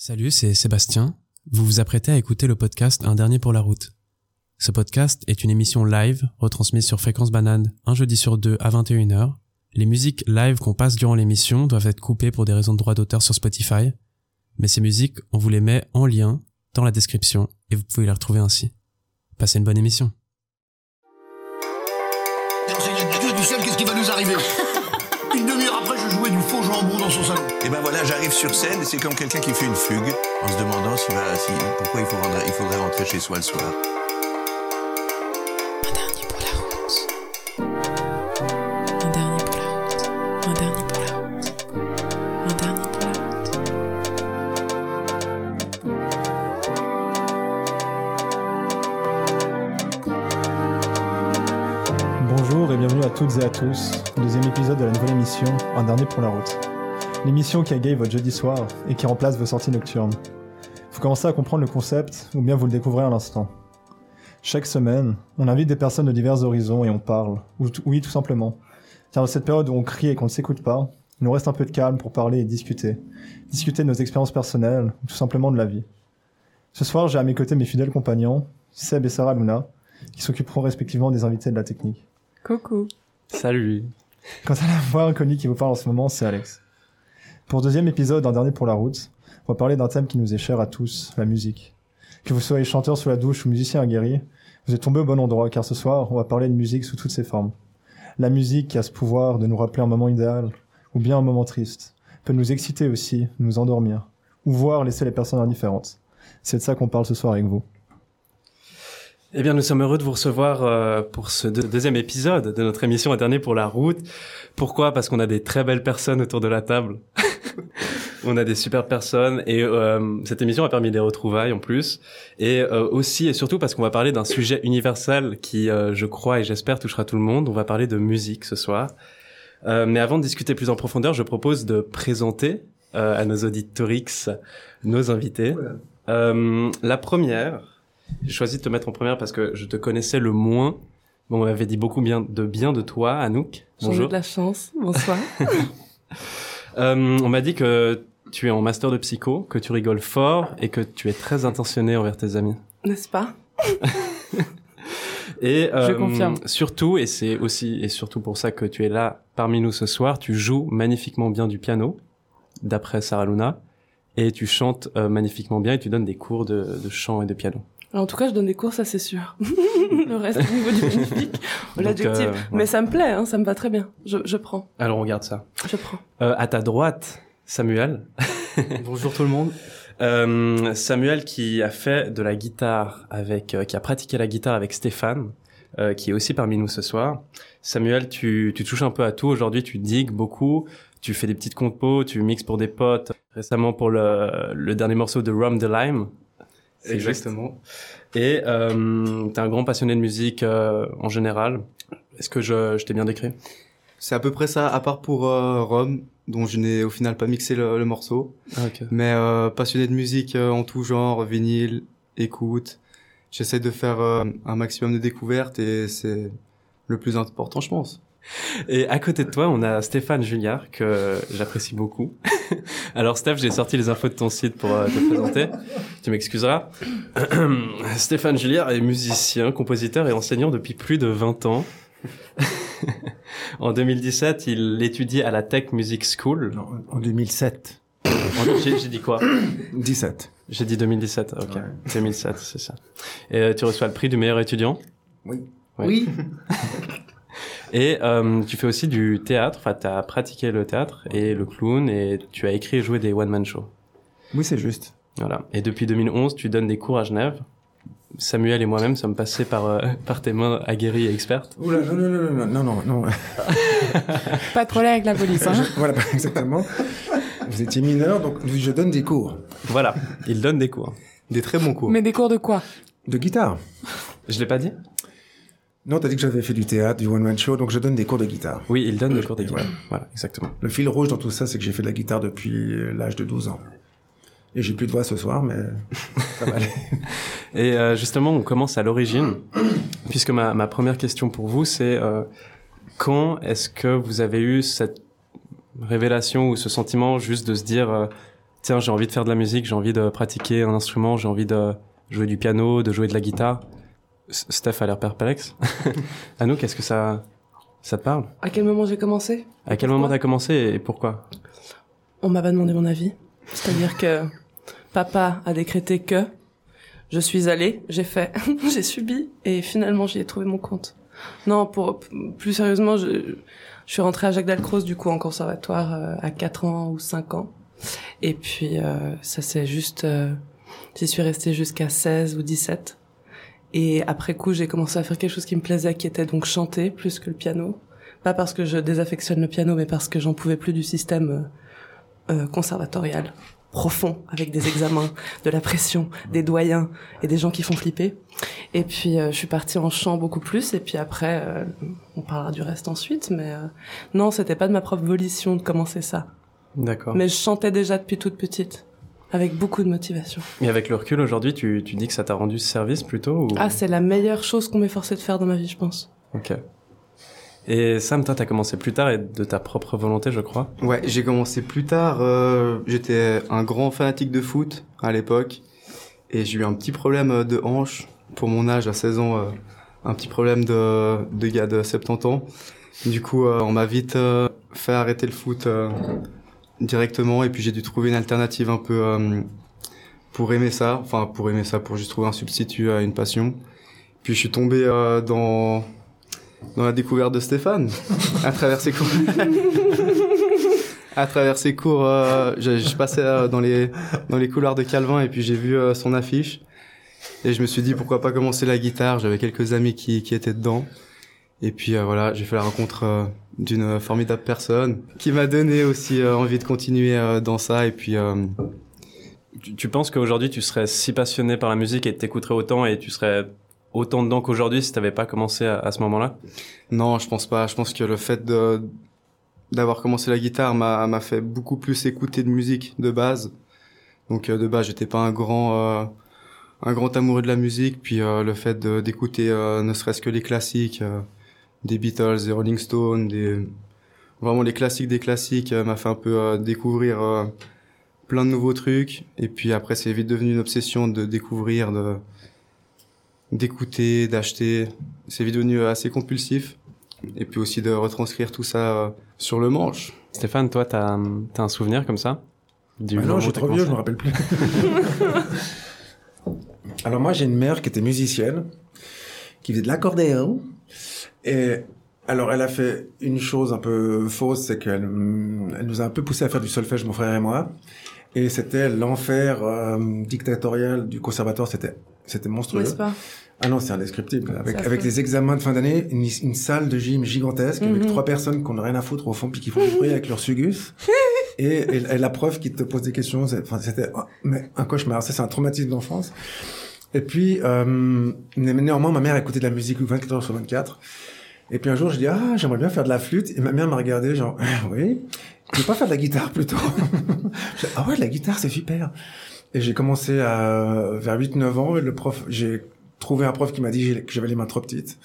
Salut, c'est Sébastien. Vous vous apprêtez à écouter le podcast Un dernier pour la route. Ce podcast est une émission live retransmise sur Fréquence Banane un jeudi sur deux à 21h. Les musiques live qu'on passe durant l'émission doivent être coupées pour des raisons de droit d'auteur sur Spotify. Mais ces musiques, on vous les met en lien dans la description et vous pouvez les retrouver ainsi. Passez une bonne émission. Une demi-heure après, je jouais du faux jambon dans son salon. Et ben voilà, j'arrive sur scène et c'est comme quelqu'un qui fait une fugue en se demandant s'il va, si, pourquoi il, faut rendre- il faudrait rentrer chez soi le soir. Un dernier pour la route. Un dernier pour la route. Un dernier pour la route. Un dernier pour la route. Bonjour et bienvenue à toutes et à tous Un dernier pour la route. L'émission qui égaye votre jeudi soir et qui remplace vos sorties nocturnes. Vous commencez à comprendre le concept ou bien vous le découvrez à l'instant. Chaque semaine, on invite des personnes de divers horizons et on parle. Ou oui, tout simplement. Car dans cette période où on crie et qu'on ne s'écoute pas, il nous reste un peu de calme pour parler et discuter. Discuter de nos expériences personnelles ou tout simplement de la vie. Ce soir, j'ai à mes côtés mes fidèles compagnons, Seb et Sarah Luna, qui s'occuperont respectivement des invités de la technique. Coucou. Salut. Quant à la voix inconnue qui vous parle en ce moment, c'est Alex. Pour deuxième épisode, un dernier pour la route, on va parler d'un thème qui nous est cher à tous, la musique. Que vous soyez chanteur sous la douche ou musicien aguerri, vous êtes tombé au bon endroit car ce soir, on va parler de musique sous toutes ses formes. La musique qui a ce pouvoir de nous rappeler un moment idéal, ou bien un moment triste, peut nous exciter aussi, nous endormir, ou voir laisser les personnes indifférentes. C'est de ça qu'on parle ce soir avec vous. Eh bien, nous sommes heureux de vous recevoir euh, pour ce deux- deuxième épisode de notre émission Un dernier pour la route. Pourquoi? Parce qu'on a des très belles personnes autour de la table. on a des super personnes et euh, cette émission a permis des retrouvailles en plus. Et euh, aussi et surtout parce qu'on va parler d'un sujet universel qui, euh, je crois et j'espère, touchera tout le monde. On va parler de musique ce soir. Euh, mais avant de discuter plus en profondeur, je propose de présenter euh, à nos auditorix nos invités. Euh, la première, j'ai choisi de te mettre en première parce que je te connaissais le moins. Bon, on m'avait dit beaucoup bien de bien de toi, Anouk. Bonjour. de la chance. Bonsoir. Euh, on m'a dit que tu es en master de psycho, que tu rigoles fort et que tu es très intentionné envers tes amis. N'est-ce pas? Et euh, Je confirme. surtout, et c'est aussi et surtout pour ça que tu es là parmi nous ce soir, tu joues magnifiquement bien du piano, d'après Sarah Luna, et tu chantes euh, magnifiquement bien et tu donnes des cours de, de chant et de piano. Alors, En tout cas, je donne des cours, ça c'est sûr. le reste au niveau du magnifique, Donc, l'adjectif. euh, Mais ça me plaît, hein, ça me va très bien. Je, je prends, Alors on regarde ça. je prends. Euh, à ta droite, Samuel. Bonjour tout le monde. Euh, Samuel qui a fait de la guitare avec, euh, qui a pratiqué la guitare avec Stéphane, euh, qui est aussi parmi nous ce soir. Samuel, tu, tu touches un peu à tout. Aujourd'hui, tu digues beaucoup. Tu fais des petites compos, tu mixes pour des potes. Récemment pour le, le dernier morceau de Rum the Lime. Exactement. juste. Et euh, t'es un grand passionné de musique euh, en général. Est-ce que je, je t'ai bien décrit? C'est à peu près ça, à part pour euh, Rome, dont je n'ai au final pas mixé le, le morceau. ah, ok. Mais euh, passionné de musique euh, en tout genre, vinyle, écoute. J'essaie de faire euh, un maximum de découvertes et c'est le plus important, je pense. Et à côté de toi, on a Stéphane Julliard, que j'apprécie beaucoup. Alors Steph, j'ai sorti les infos de ton site pour euh, te présenter. Tu m'excuseras. Stéphane Julliard est musicien, compositeur et enseignant depuis plus de 20 ans. en 2017, il étudie à la Tech Music School. Non, en 2007. En- J'ai j'ai dit quoi? 17. J'ai dit 2017, ok. Ouais. 2007, c'est ça. Et euh, tu reçois le prix du meilleur étudiant? Oui. Oui. Et euh, tu fais aussi du théâtre, enfin tu as pratiqué le théâtre et le clown et tu as écrit et joué des one-man shows. Oui, c'est juste. Voilà. Et depuis 2011, tu donnes des cours à Genève. Samuel et moi-même sommes passés par, euh, par tes mains aguerries et expertes. Oula, non, non, non, non, non, non, non. Pas de problème avec la police, hein. voilà, exactement. Vous étiez mineur, donc je donne des cours Voilà, il donne des cours. Des très bons cours. Mais des cours de quoi? De guitare. Je l'ai pas dit? Non, t'as dit que j'avais fait du théâtre, du one-man show, donc je donne des cours de guitare. Oui, il donne des cours d'équipe. Voilà, exactement. Le fil rouge dans tout ça, c'est que j'ai fait de la guitare depuis euh, l'âge de 12 ans. Et j'ai plus de voix ce soir, mais ça va aller. Et euh, justement, on commence à l'origine, puisque ma, ma première question pour vous, c'est euh, quand est-ce que vous avez eu cette révélation ou ce sentiment juste de se dire euh, tiens, j'ai envie de faire de la musique, j'ai envie de pratiquer un instrument, j'ai envie de jouer du piano, de jouer de la guitare? Steph a l'air perplexe. Anouk, est-ce que ça, ça te parle? À quel moment j'ai commencé? À quel moment t'as commencé et pourquoi? On m'a pas demandé mon avis. C'est-à-dire que papa a décrété que je suis allée, j'ai fait, j'ai subi et finalement j'y ai trouvé mon compte. Non, pour plus sérieusement, je, je suis rentrée à Jacques Dalcroze du coup en conservatoire euh, à 4 ans ou 5 ans. Et puis euh, ça c'est juste euh, j'y suis restée jusqu'à 16 ou 17. Et après coup, j'ai commencé à faire quelque chose qui me plaisait qui était donc chanter plus que le piano. Pas parce que je désaffectionne le piano, mais parce que j'en pouvais plus du système euh, euh, conservatorial profond avec des examens, de la pression, des doyens et des gens qui font flipper. Et puis euh, je suis partie en chant beaucoup plus et puis après euh, on parlera du reste ensuite mais euh, non, c'était pas de ma propre volition de commencer ça. D'accord. Mais je chantais déjà depuis toute petite avec beaucoup de motivation. Et avec le recul aujourd'hui, tu, tu dis que ça t'a rendu service plutôt ou... Ah, c'est la meilleure chose qu'on m'ait forcé de faire dans ma vie, je pense. Ok. Et Sam, toi, t'as commencé plus tard et de ta propre volonté, je crois. Ouais, j'ai commencé plus tard. euh, J'étais un grand fanatique de foot à l'époque. Et j'ai eu un petit problème euh, de hanche pour mon âge à 16 ans. euh, un petit problème de, de gars de 70 ans. Du coup, euh, on m'a vite euh, fait arrêter le foot euh, directement. Et puis j'ai dû trouver une alternative un peu euh, pour aimer ça. Enfin, pour aimer ça, pour juste trouver un substitut à une passion. Puis je suis tombé euh, dans dans la découverte de Stéphane à travers ses cours. à travers ses cours, euh, je, je passais euh, dans les dans les couloirs de Calvin et puis j'ai vu euh, son affiche et je me suis dit pourquoi pas commencer la guitare. J'avais quelques amis qui qui étaient dedans et puis euh, voilà, j'ai fait la rencontre euh, d'une formidable personne qui m'a donné aussi euh, envie de continuer euh, dans ça et puis euh, Tu, tu penses qu'aujourd'hui, tu serais si passionné par la musique et t'écouterais autant et tu serais autant dedans qu'aujourd'hui si t'avais pas commencé à, à ce moment-là? Non, je pense pas. Je pense que le fait de d'avoir commencé la guitare m'a m'a fait beaucoup plus écouter de musique de base. Donc euh, de base, j'étais pas un grand euh, un grand amoureux de la musique. Puis euh, le fait d'écouter euh, ne serait-ce que les classiques, euh, des Beatles, des Rolling Stones, des vraiment les classiques des classiques, euh, m'a fait un peu euh, découvrir euh, plein de nouveaux trucs. Et puis après, c'est vite devenu une obsession de découvrir, de d'écouter, d'acheter. C'est vite devenu assez compulsif. Et puis aussi de retranscrire tout ça euh, sur le manche. Stéphane, toi, t'as as un souvenir comme ça? Du Ah jour non, t'as trop vieux, je me rappelle plus. Alors moi, j'ai une mère qui était musicienne, qui faisait de l'accordéon. Et alors, elle a fait une chose un peu fausse, c'est qu'elle elle nous a un peu poussé à faire du solfège, mon frère et moi. Et c'était l'enfer euh, dictatorial du conservatoire, c'était c'était monstrueux. N'est-ce pas? Ah non, c'est indescriptible. Avec, avec les examens de fin d'année, une, une salle de gym gigantesque avec Mhm. trois personnes qui n'ont rien à foutre au fond puis qui font du bruit avec leur sugus. et, et, et la prof qui te pose des questions, c'est- enfin, c'était mais un cauchemar. Ça, c'est un traumatisme d'enfance. Et puis, euh, néanmoins, ma mère écoutait de la musique 24 heures sur 24. Et puis un jour, je dis, ah, j'aimerais bien faire de la flûte. Et ma mère m'a regardé, genre, Ah, oui, tu veux pas faire de la guitare plutôt dis, Ah ouais, la guitare, c'est super. Et j'ai commencé à, vers 8-9 ans, et le prof, j'ai trouvé un prof qui m'a dit que j'avais les mains trop petites.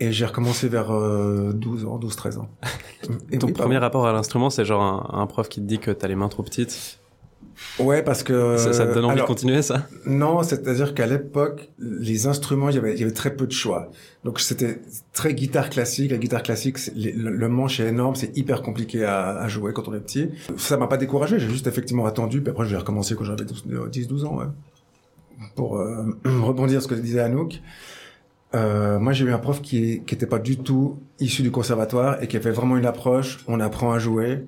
Et j'ai recommencé vers euh, 12 ans, 12-13 ans. Et Ton oui, premier rapport à l'instrument, c'est genre un, un prof qui te dit que t'as les mains trop petites? Ouais, parce que... ça, ça te donne envie alors, de continuer, ça? Non, c'est-à-dire qu'à l'époque, les instruments, il y avait, il y avait très peu de choix. Donc c'était très guitare classique. La guitare classique, les- le, le manche est énorme, c'est hyper compliqué à, à jouer quand on est petit. Ça m'a pas découragé, j'ai juste effectivement attendu, puis après j'ai recommencé quand j'avais 10-12 ans, ouais. Pour euh, rebondir sur ce que disait Anouk. Euh, moi, j'ai eu un prof qui, qui était pas du tout issu du conservatoire et qui avait vraiment une approche, on apprend à jouer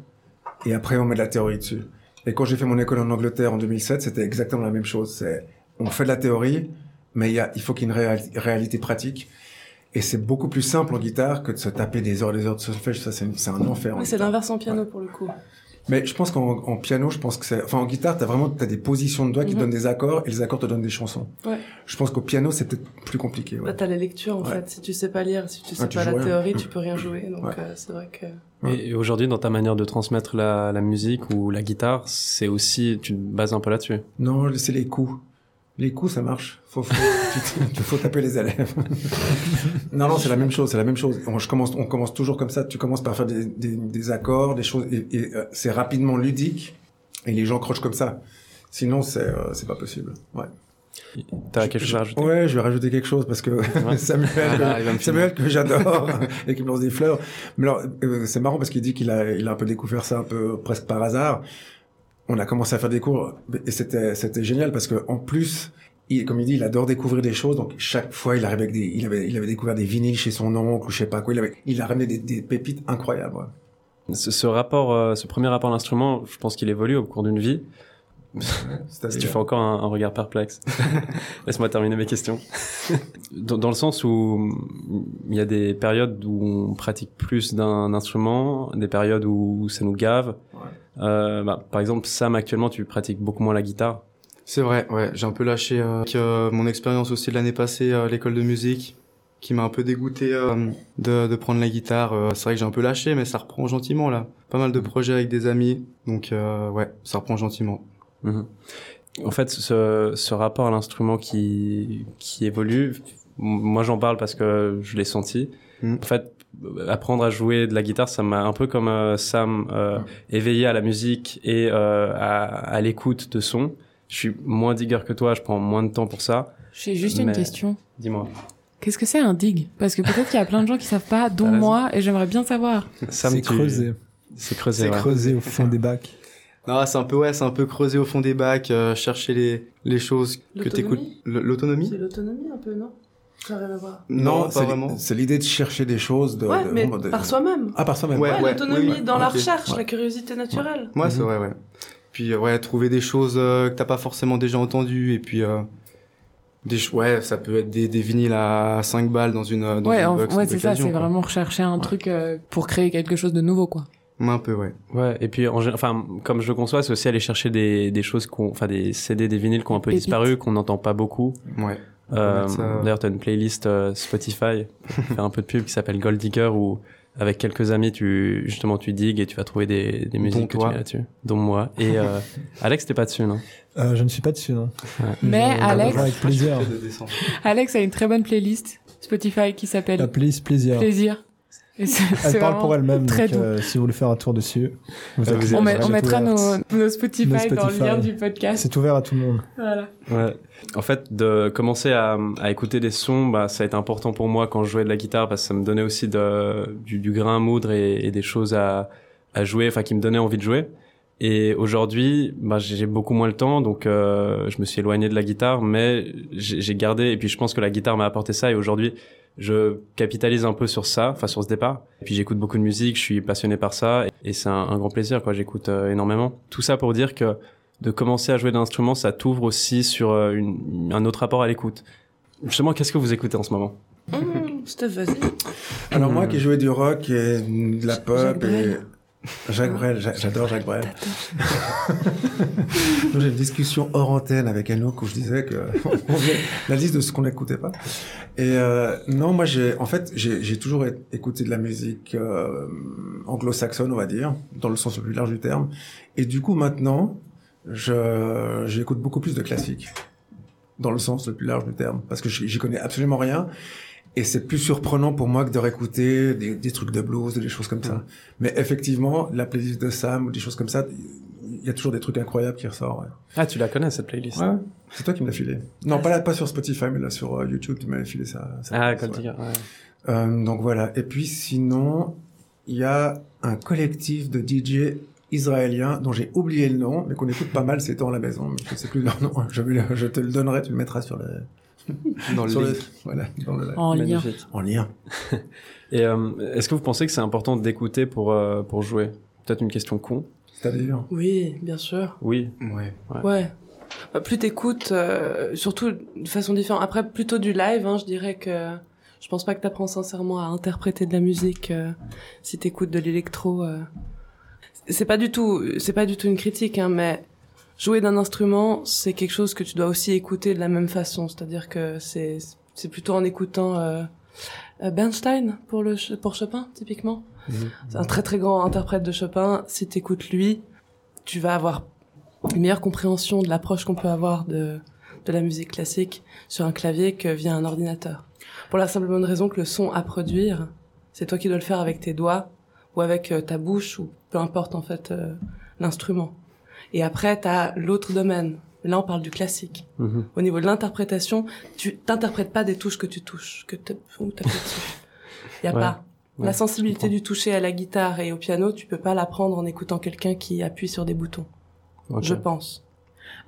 et après on met de la théorie dessus. Et quand j'ai fait mon école en Angleterre en 2007, c'était exactement la même chose. C'est, on fait de la théorie, mais il, y a, il faut qu'il y ait une réali- réalité pratique. Et c'est beaucoup plus simple en guitare que de se taper des heures et des heures de solfège. Ça, c'est, un enfer. en Ouais, C'est l'inverse en piano pour le coup. Mais je pense qu'en en piano, je pense que c'est, enfin, en guitare, t'as vraiment, t'as des positions de doigts qui Mhm. donnent des accords et les accords te donnent des chansons. Ouais. Je pense qu'au piano, c'est peut-être plus compliqué, ouais. Là, t'as les lectures en Ouais. fait. Si tu sais pas lire, si tu sais Ah, tu pas la rien. théorie, tu peux rien jouer. Donc Ouais. euh, c'est vrai que. Et aujourd'hui, dans ta manière de transmettre la, la musique ou la guitare, c'est aussi, tu te bases un peu là-dessus? Non, c'est les coups. Les coups, ça marche. Faut, faut, tu- faut taper les élèves. non, non, c'est la même chose. C'est la même chose. On, je commence, on commence toujours comme ça. Tu commences par faire des, des, des accords, des choses, et, et, euh, c'est rapidement ludique. Et les gens crochent comme ça. Sinon, c'est euh, c'est pas possible. Ouais. T'as quelque chose à rajouter? Ouais, je vais rajouter quelque chose parce que Samuel, Ah, Samuel que j'adore et qui me lance des fleurs. Mais alors, euh, c'est marrant parce qu'il dit qu'il a, il a un peu découvert ça un peu presque par hasard. On a commencé à faire des cours et c'était, c'était génial parce que en plus, il, comme il dit, il adore découvrir des choses. Donc chaque fois, il arrivait avec des, il avait, il avait découvert des vinyles chez son oncle ou je sais pas quoi. Il avait, il a ramené des, des pépites incroyables. ouais. ce, ce rapport, euh, ce premier rapport à l'instrument, je pense qu'il évolue au cours d'une vie. Si tu fais encore un, un regard perplexe, laisse-moi terminer mes questions. dans, dans le sens où mm, il y a des périodes où on pratique plus d'un instrument, des périodes où ça nous gave. Euh, bah, par exemple, Sam, actuellement, tu pratiques beaucoup moins la guitare. C'est vrai, ouais, j'ai un peu lâché euh, avec, euh, mon expérience aussi de l'année passée à l'école de musique, qui m'a un peu dégoûté euh, de, de prendre la guitare. Euh, c'est vrai que j'ai un peu lâché, mais ça reprend gentiment là. Pas mal de projets avec des amis, donc euh, ouais, ça reprend gentiment. Mhm. En fait, ce, ce rapport à l'instrument qui, qui évolue, moi j'en parle parce que je l'ai senti. Mhm. En fait, apprendre à jouer de la guitare, ça m'a un peu comme euh, Sam euh, éveillé à la musique et euh, à, à l'écoute de son. Je suis moins digger que toi, je prends moins de temps pour ça. J'ai juste une question. Dis-moi. Qu'est-ce que c'est un dig? Parce que peut-être qu'il y a plein de gens qui savent pas, dont raison. moi, et j'aimerais bien savoir. Sam, C'est tu- creusé. C'est creusé, C'est ouais. creusé au fond des bacs. Non, c'est un peu ouais, c'est un peu creuser au fond des bacs, euh, chercher les les choses que t'écoutes. L'autonomie? C'est l'autonomie un peu, non? Ça rien à voir. Non, c'est pas l'i- vraiment. C'est l'idée de chercher des choses. De, Ouais, de- mais de- par soi-même. Ah, par soi-même. Ouais, Ouais, l'autonomie oui, dans la recherche, Ouais. la curiosité naturelle. Ouais, c'est Mhm. vrai, ouais. Puis euh, ouais, trouver des choses euh, que t'as pas forcément déjà entendues et puis euh, des ouais, ça peut être des, des vinyles à 5 balles dans une dans ouais, une en- box ouais, c'est ça, c'est vraiment rechercher un truc euh, pour créer quelque chose de nouveau, quoi. un peu ouais. Ouais, et puis en enfin comme je le conçois, c'est aussi aller chercher des, des choses qu'on enfin des CD, des vinyles qui ont un peu Pépites. disparu, qu'on n'entend pas beaucoup. Ouais. Euh, D'ailleurs, tu as une playlist euh, Spotify, faire un peu de pub, qui s'appelle Gold Digger, où avec quelques amis, tu justement tu digues et tu vas trouver des, des musiques que toi. tu mets là-dessus, dont moi. Et euh, Alex, t'es pas dessus, non? Euh, je ne suis pas dessus, non. Mais Je- Alex- Avec plaisir. Alex a une très bonne playlist Spotify qui La s'appelle playlist plaisir. Plaisir. Et Elle parle pour elle-même, très donc euh, si vous voulez faire un tour dessus, vous vous On, met- on mettra nos, ouverte. nos Spotify, Nos dans le Spotify. lien du podcast. C'est ouvert à tout le monde. Voilà. Ouais. En fait, de commencer à, à écouter des sons, bah, ça a été important pour moi quand je jouais de la guitare parce que ça me donnait aussi de, du, du grain à moudre et, et des choses à, à jouer, enfin qui me donnaient envie de jouer. Et aujourd'hui, bah, j'ai beaucoup moins le temps, donc euh, je me suis éloigné de la guitare, mais j'ai gardé. Et puis je pense que la guitare m'a apporté ça. Et aujourd'hui, je capitalise un peu sur ça, enfin sur ce départ. Et puis j'écoute beaucoup de musique, je suis passionné par ça, et c'est un, un grand plaisir. quoi. J'écoute euh, énormément. Tout ça pour dire que de commencer à jouer d'un instrument, ça t'ouvre aussi sur euh, une, un autre rapport à l'écoute. Justement, qu'est-ce que vous écoutez en ce moment? Hum, Steph, vas-y. Alors moi qui jouais du rock et de la pop et. Jacques Brel, j'a- j'adore Jacques Brel. J'ai une discussion hors antenne avec Anouk où je disais que la liste de ce qu'on n'écoutait pas. Et euh, non, moi j'ai en fait j'ai toujours écouté de la musique euh, anglo-saxonne, on va dire, dans le sens le plus large du terme. Et du coup maintenant, je j'écoute beaucoup plus de classiques dans le sens le plus large du terme parce que j'y connais absolument rien. Et c'est plus surprenant pour moi que de réécouter des, des trucs de blues, des choses comme ça. Mais effectivement, la playlist de Sam ou des choses comme ça, il y a toujours des trucs incroyables qui ressortent. Ouais. Ah, tu la connais cette playlist? Ouais, c'est toi qui me l'as filé. Non, pas là, pas sur Spotify, mais là sur euh, YouTube, tu m'avais filé ça. ça Ah, ouais. Digger, ouais. Euh, donc voilà. Et puis sinon, il y a un collectif de DJ israéliens dont j'ai oublié le nom, mais qu'on écoute pas mal ces temps à la maison. Mais je sais plus leur nom. Je, vais le- je te le donnerai, tu le mettras sur le. Dans le sur voilà, dans le En lien. En lien. Et euh, est-ce que vous pensez que c'est important d'écouter pour, euh, pour jouer? Peut-être une question con. C'est-à-dire? Oui, bien sûr. Oui. Ouais. Ouais. Bah, plus t'écoutes, euh, surtout de façon différente. Après, plutôt du live, hein, je dirais que je pense pas que t'apprends sincèrement à interpréter de la musique euh, si t'écoutes de l'électro. C'est pas du tout, c'est pas du tout une critique, hein, mais jouer d'un instrument, c'est quelque chose que tu dois aussi écouter de la même façon. C'est-à-dire que c'est c'est plutôt en écoutant euh, euh, Bernstein pour le pour Chopin typiquement. C'est un très très grand interprète de Chopin. Si t'écoutes lui, tu vas avoir une meilleure compréhension de l'approche qu'on peut avoir de, de la musique classique sur un clavier que via un ordinateur. Pour la simple bonne raison que le son à produire, c'est toi qui dois le faire avec tes doigts ou avec euh, ta bouche ou peu importe en fait euh, l'instrument. Et après, t'as l'autre domaine. Là, on parle du classique. Mhm. Au niveau de l'interprétation, tu t'interprètes pas des touches que tu touches, que tu dessus. Y a Ouais. pas. Ouais, la sensibilité du toucher à la guitare et au piano, tu peux pas l'apprendre en écoutant quelqu'un qui appuie sur des boutons. Je pense.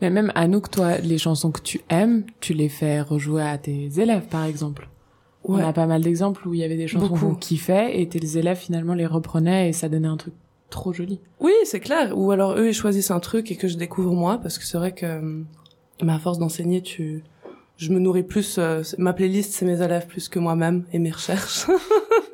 Mais même Anouk, toi, les chansons que tu aimes, tu les fais rejouer à tes élèves, par exemple. Ouais. On a pas mal d'exemples où il y avait des chansons qu'on kiffait et tes élèves finalement les reprenaient et ça donnait un truc trop joli. Oui, c'est clair. Ou alors eux, ils choisissent un truc et que je découvre moi, parce que c'est vrai que, mais à force d'enseigner, tu, je me nourris plus. euh, ma playlist, c'est mes élèves plus que moi-même et mes recherches.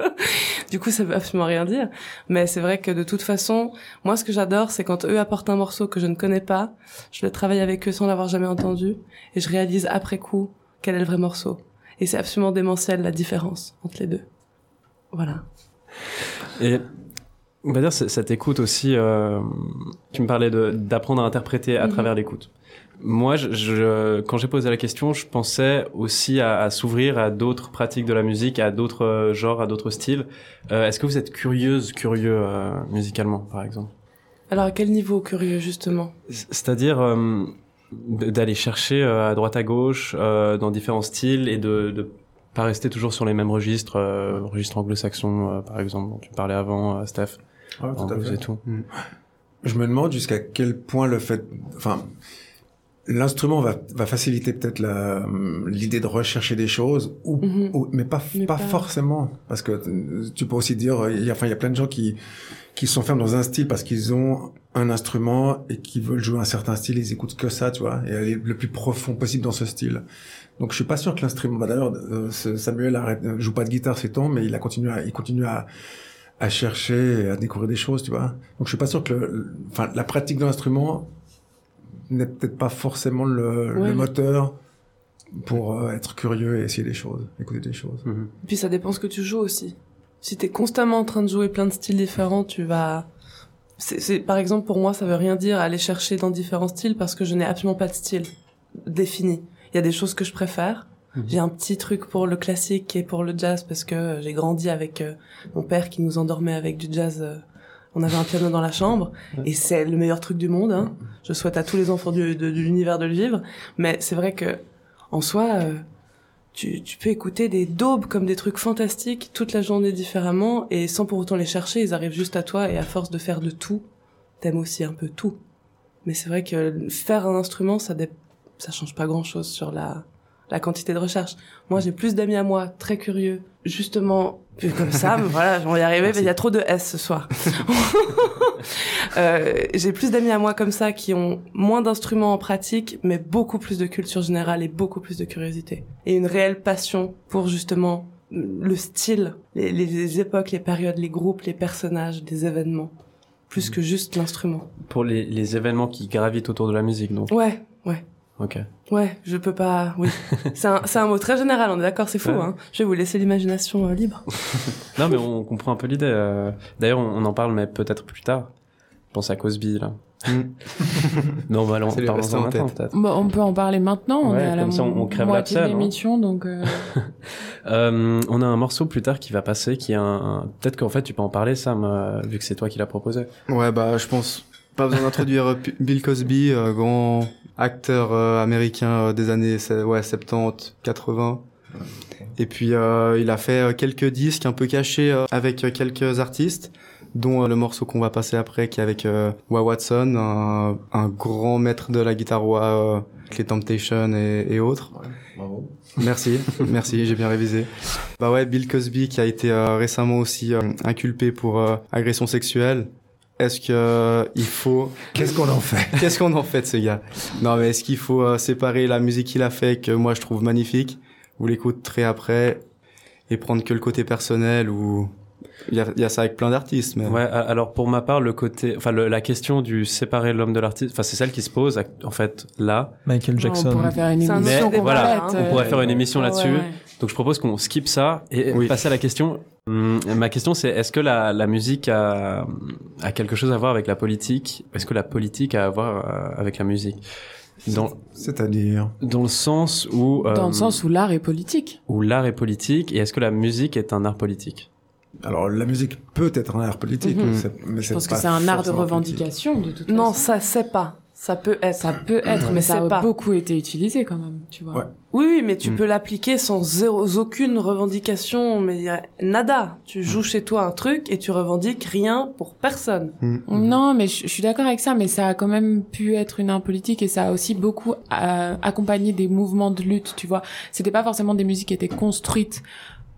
du coup, ça veut absolument rien dire. Mais c'est vrai que de toute façon, moi, ce que j'adore, c'est quand eux apportent un morceau que je ne connais pas, je le travaille avec eux sans l'avoir jamais entendu, et je réalise après coup quel est le vrai morceau. Et c'est absolument démentiel la différence entre les deux. Voilà. Et on va dire, ça t'écoute aussi. euh, tu me parlais d'apprendre à interpréter à Mhm. travers l'écoute. Moi, je, je- quand j'ai posé la question, je pensais aussi à, à s'ouvrir à d'autres pratiques de la musique, à d'autres euh, genres, à d'autres styles. Euh, Est-ce que vous êtes curieuse, curieux euh, musicalement, par exemple? Alors à quel niveau curieux justement? C'est-à-dire d'aller chercher euh, à droite à gauche euh, dans différents styles et de, de pas rester toujours sur les mêmes registres, euh, registres anglo-saxons, euh, par exemple, dont tu parlais avant, euh, Steph. Ouais, en tout à fait. et tout. Je me demande jusqu'à quel point le fait, enfin, l'instrument va, va faciliter peut-être la- l'idée de rechercher des choses, ou, Mhm. ou- mais pas, Mais pas, pas- forcément, parce que tu peux aussi dire, il y a, enfin, il y a plein de gens qui qui sont fermes dans un style parce qu'ils ont un instrument et qui veulent jouer un certain style, ils écoutent que ça, tu vois, et aller le plus profond possible dans ce style. Donc je suis pas sûr que l'instrument. Bah, D'ailleurs, euh, Samuel arrête, euh, joue pas de guitare, c'est temps, mais il a continué, à, il continue à à chercher et à découvrir des choses, tu vois. Donc je suis pas sûr que, le- le- enfin, la pratique de l'instrument n'est peut-être pas forcément le, Ouais. le moteur pour euh, être curieux et essayer des choses, écouter des choses. Mhm. Et puis ça dépend ce que tu joues aussi. Si t'es constamment en train de jouer plein de styles différents, tu vas... C'est, c'est- par exemple, pour moi, ça veut rien dire aller chercher dans différents styles parce que je n'ai absolument pas de style défini. Il y a des choses que je préfère. Mhm. J'ai un petit truc pour le classique et pour le jazz parce que j'ai grandi avec euh, mon père qui nous endormait avec du jazz. euh, on avait un piano dans la chambre et c'est le meilleur truc du monde. Hein. Je souhaite à tous les enfants du, de, de l'univers de le vivre. Mais c'est vrai que en soi, euh, tu, tu peux écouter des daubes comme des trucs fantastiques toute la journée différemment et sans pour autant les chercher, ils arrivent juste à toi et à force de faire de tout, t'aimes aussi un peu tout. Mais c'est vrai que faire un instrument, ça dé- ça change pas grand chose sur la la quantité de recherche. Moi, j'ai plus d'amis à moi très curieux, justement comme ça, mais voilà, on va y arriver, mais il y a trop de S ce soir. Euh, j'ai plus d'amis à moi comme ça qui ont moins d'instruments en pratique, mais beaucoup plus de culture générale et beaucoup plus de curiosité. Et une réelle passion pour justement le style, les, les- les époques, les périodes, les groupes, les personnages, les événements, plus que juste l'instrument. Pour les, les événements qui gravitent autour de la musique, donc. Ouais, ouais. Ok. Ouais, je peux pas. Oui, c'est un, c'est un mot très général. On est d'accord, c'est fou. Ouais. Hein. Je vais vous laisser l'imagination euh, libre. Non, mais on comprend un peu l'idée. euh. D'ailleurs, on, on en parle, mais peut-être plus tard. Je pense à Cosby, là. non, bah, resté en en maintenant, peut-être. Bon, on peut en parler maintenant, on Ouais, est à la comme ça, on- on crève moitié de l'abcès, non l'émission, donc... euh, Euh, on a un morceau plus tard qui va passer, qui est un... un- Peut-être qu'en fait, tu peux en parler, Sam, euh, vu que c'est toi qui l'as proposé. Ouais, bah, je pense pas besoin d'introduire Bill Cosby, euh, grand acteur euh, américain euh, des années ouais, 70, 80. Et puis, euh, il a fait euh, quelques disques un peu cachés euh, avec euh, quelques artistes, dont euh, le morceau qu'on va passer après, qui est avec euh, Wah Watson, un, un grand maître de la guitare wah, euh, avec les Temptations et, et autres. Bravo. Merci, merci, j'ai bien révisé. Bah ouais, Bill Cosby qui a été euh, récemment aussi euh, inculpé pour euh, agression sexuelle. Est-ce que euh, il faut Qu'est-ce qu'on en fait? Qu'est-ce qu'on en fait de ce gars? Non mais est-ce qu'il faut euh, séparer la musique qu'il a fait que moi je trouve magnifique Vous l'écouterez après et prendre que le côté personnel ou il y a, il y a ça avec plein d'artistes mais Ouais, alors pour ma part, le côté, enfin le- la question du séparer l'homme de l'artiste, enfin c'est celle qui se pose en fait là. Michael On Jackson. pourrait faire une émission débat, voilà, hein. on pourrait euh, faire une émission ouais, là-dessus. ouais, ouais. Donc je propose qu'on skip ça et Oui. passer à la question. Hum, ma question c'est est-ce que la, la musique a, a quelque chose à voir avec la politique? Est-ce que la politique a à voir euh, avec la musique? C'est-à-dire? dans le sens où euh, Dans le sens où l'art est politique. où l'art est politique et est-ce que la musique est un art politique? Alors la musique peut être un art politique, Mhm. mais c'est- Je pense que c'est un art de politique. revendication, de toute Non, façon. ça c'est pas. Ça peut être. Ça peut être, mais ça C'est a pas. beaucoup été utilisé quand même, tu vois. Ouais. Oui, oui, mais tu Mm. peux l'appliquer sans zéro, aucune revendication, mais y a nada. Tu joues chez toi un truc et tu revendiques rien pour personne. Non, mais je, je suis d'accord avec ça, mais ça a quand même pu être une arme politique et ça a aussi beaucoup euh, accompagné des mouvements de lutte, tu vois. C'était pas forcément des musiques qui étaient construites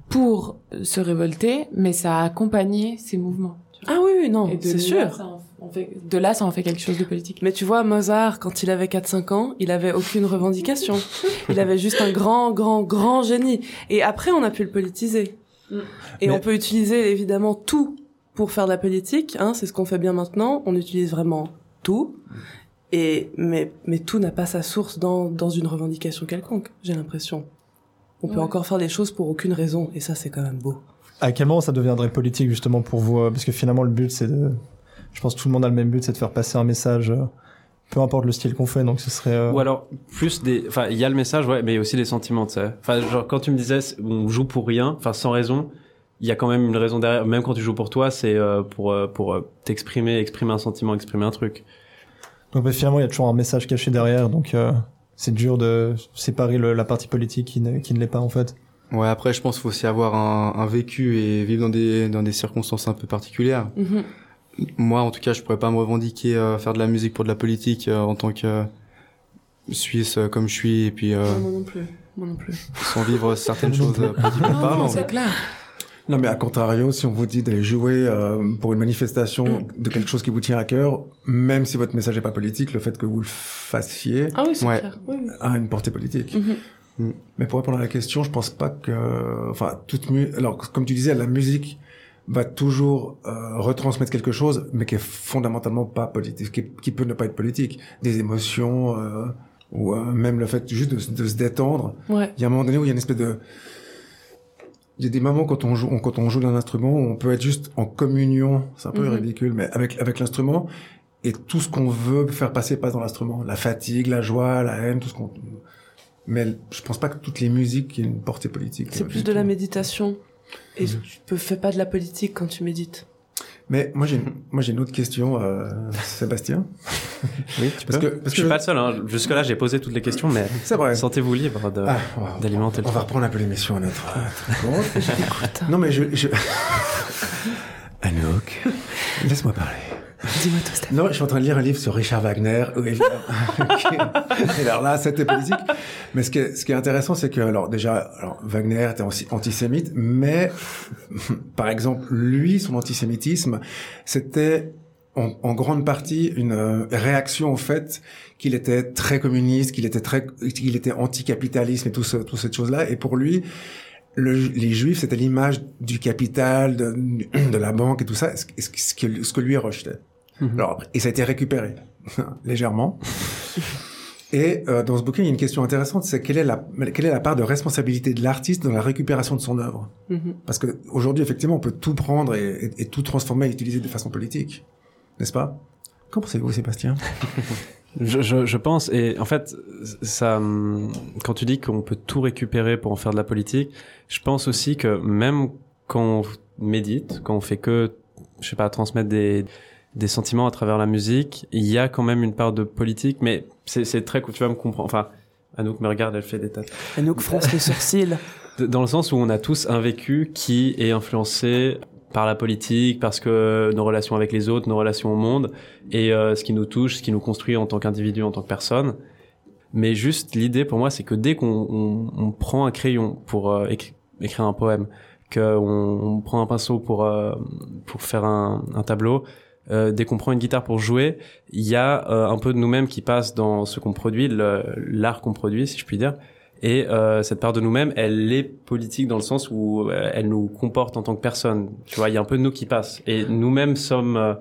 pour se révolter, mais ça a accompagné ces mouvements. Ah oui, oui, non, c'est sûr. ça en- on fait- de là, ça en fait quelque chose de politique. Mais tu vois, Mozart, quand il avait 4-5 ans, il avait aucune revendication. il avait juste un grand, grand, grand génie. Et après, on a pu le politiser. Mm. Et Mais- on peut utiliser évidemment tout pour faire de la politique. Hein, c'est ce qu'on fait bien maintenant. On utilise vraiment tout. Et mais mais tout n'a pas sa source dans dans une revendication quelconque. J'ai l'impression. On peut Ouais. encore faire des choses pour aucune raison. Et ça, c'est quand même beau. À quel moment ça deviendrait politique justement pour vous euh, Parce que finalement le but c'est de... Je pense que tout le monde a le même but, c'est de faire passer un message, euh, peu importe le style qu'on fait, donc ce serait... euh, Ou alors plus des, enfin il y a le message, ouais, mais il y a aussi des sentiments, tu sais. Enfin genre quand tu me disais on joue pour rien, enfin sans raison, il y a quand même une raison derrière. Même quand tu joues pour toi, c'est euh, pour euh, pour euh, t'exprimer, exprimer un sentiment, exprimer un truc. Donc bah, finalement il y a toujours un message caché derrière, donc euh, c'est dur de séparer le- la partie politique qui, ne- qui ne l'est pas en fait. Ouais, après, je pense qu'il faut aussi avoir un, un vécu et vivre dans des, dans des circonstances un peu particulières. Mhm. Moi, en tout cas, je pourrais pas me revendiquer euh, faire de la musique pour de la politique euh, en tant que euh, Suisse euh, comme je suis et puis euh, moi non plus. Moi non plus. sans vivre certaines choses euh, Non, parlant. non, c'est clair. Non, mais à contrario, si on vous dit d'aller jouer euh, pour une manifestation de quelque chose qui vous tient à cœur, même si votre message n'est pas politique, le fait que vous le fassiez Ah oui, c'est Ouais. clair. Oui, oui. a une portée politique. Mhm. Mais pour répondre à la question, je pense pas que, enfin, toute mu, alors comme tu disais, la musique va toujours euh, retransmettre quelque chose, mais qui est fondamentalement pas politique, qui, qui peut ne pas être politique, des émotions euh, ou euh, même le fait juste de, se- de se détendre. Ouais. Il y a un moment donné où il y a une espèce de il y a des moments quand on joue quand on joue d'un instrument où on peut être juste en communion, c'est un peu Mhm. ridicule, mais avec avec l'instrument et tout ce qu'on veut faire passer passe dans l'instrument, la fatigue, la joie, la haine, tout ce qu'on mais je pense pas que toutes les musiques aient une portée politique. C'est euh, plus de la méditation. Et tu peux fais pas de la politique quand tu médites. Mais moi j'ai une- moi j'ai une autre question euh, Sébastien. Oui, tu Parce peux. que- parce je suis pas le seul. Hein. Jusque là, j'ai posé toutes les questions, mais C'est vrai. sentez-vous libre de- Ah, on va- d'alimenter le on va reprendre un peu l'émission à notre, Non mais je, je... Anouk, laisse-moi parler. Dis-moi tout, Steph. Non, je suis en train de lire un livre sur Richard Wagner. alors là, c'était politique. Mais ce qui est, ce qui est intéressant, c'est que, alors déjà, Wagner était anti- antisémite, mais par exemple, lui, son antisémitisme, c'était en, en grande partie une euh, réaction au fait qu'il était très communiste, qu'il était très, qu'il était anticapitalisme et tout ce, toute cette chose-là. Et pour lui, le, les juifs, c'était l'image du capital, de, de la banque et tout ça, ce, ce que, ce que lui rejetait. Mhm. Alors, et ça a été récupéré, légèrement. Et euh, dans ce bouquin, il y a une question intéressante, c'est quelle est la quelle est la part de responsabilité de l'artiste dans la récupération de son œuvre? Mhm. Parce que aujourd'hui, effectivement, on peut tout prendre et, et- et tout transformer et utiliser de façon politique, n'est-ce pas? Qu'en pensez-vous, Sébastien? Je, je, je pense, et en fait, ça, quand tu dis qu'on peut tout récupérer pour en faire de la politique, je pense aussi que même quand on médite, quand on fait que, je sais pas, transmettre des, des sentiments à travers la musique, il y a quand même une part de politique, mais c'est très cool, tu vas me comprendre. Enfin, Anouk me regarde, elle fait des tâches. Anouk fronce le sourcil. D- Dans le sens où on a tous un vécu qui est influencé par la politique, parce que nos relations avec les autres, nos relations au monde, et euh, ce qui nous touche, ce qui nous construit en tant qu'individu, en tant que personne. Mais juste l'idée pour moi, c'est que dès qu'on on, on prend un crayon pour euh, écri- écrire un poème, qu'on on prend un pinceau pour euh, pour faire un, un tableau, euh, dès qu'on prend une guitare pour jouer, il y a euh, un peu de nous-mêmes qui passe dans ce qu'on produit, l'art qu'on produit, si je puis dire. Et euh, cette part de nous-mêmes, elle est politique dans le sens où euh, elle nous comporte en tant que personne. Tu vois, il y a un peu de nous qui passe. Et nous-mêmes sommes euh,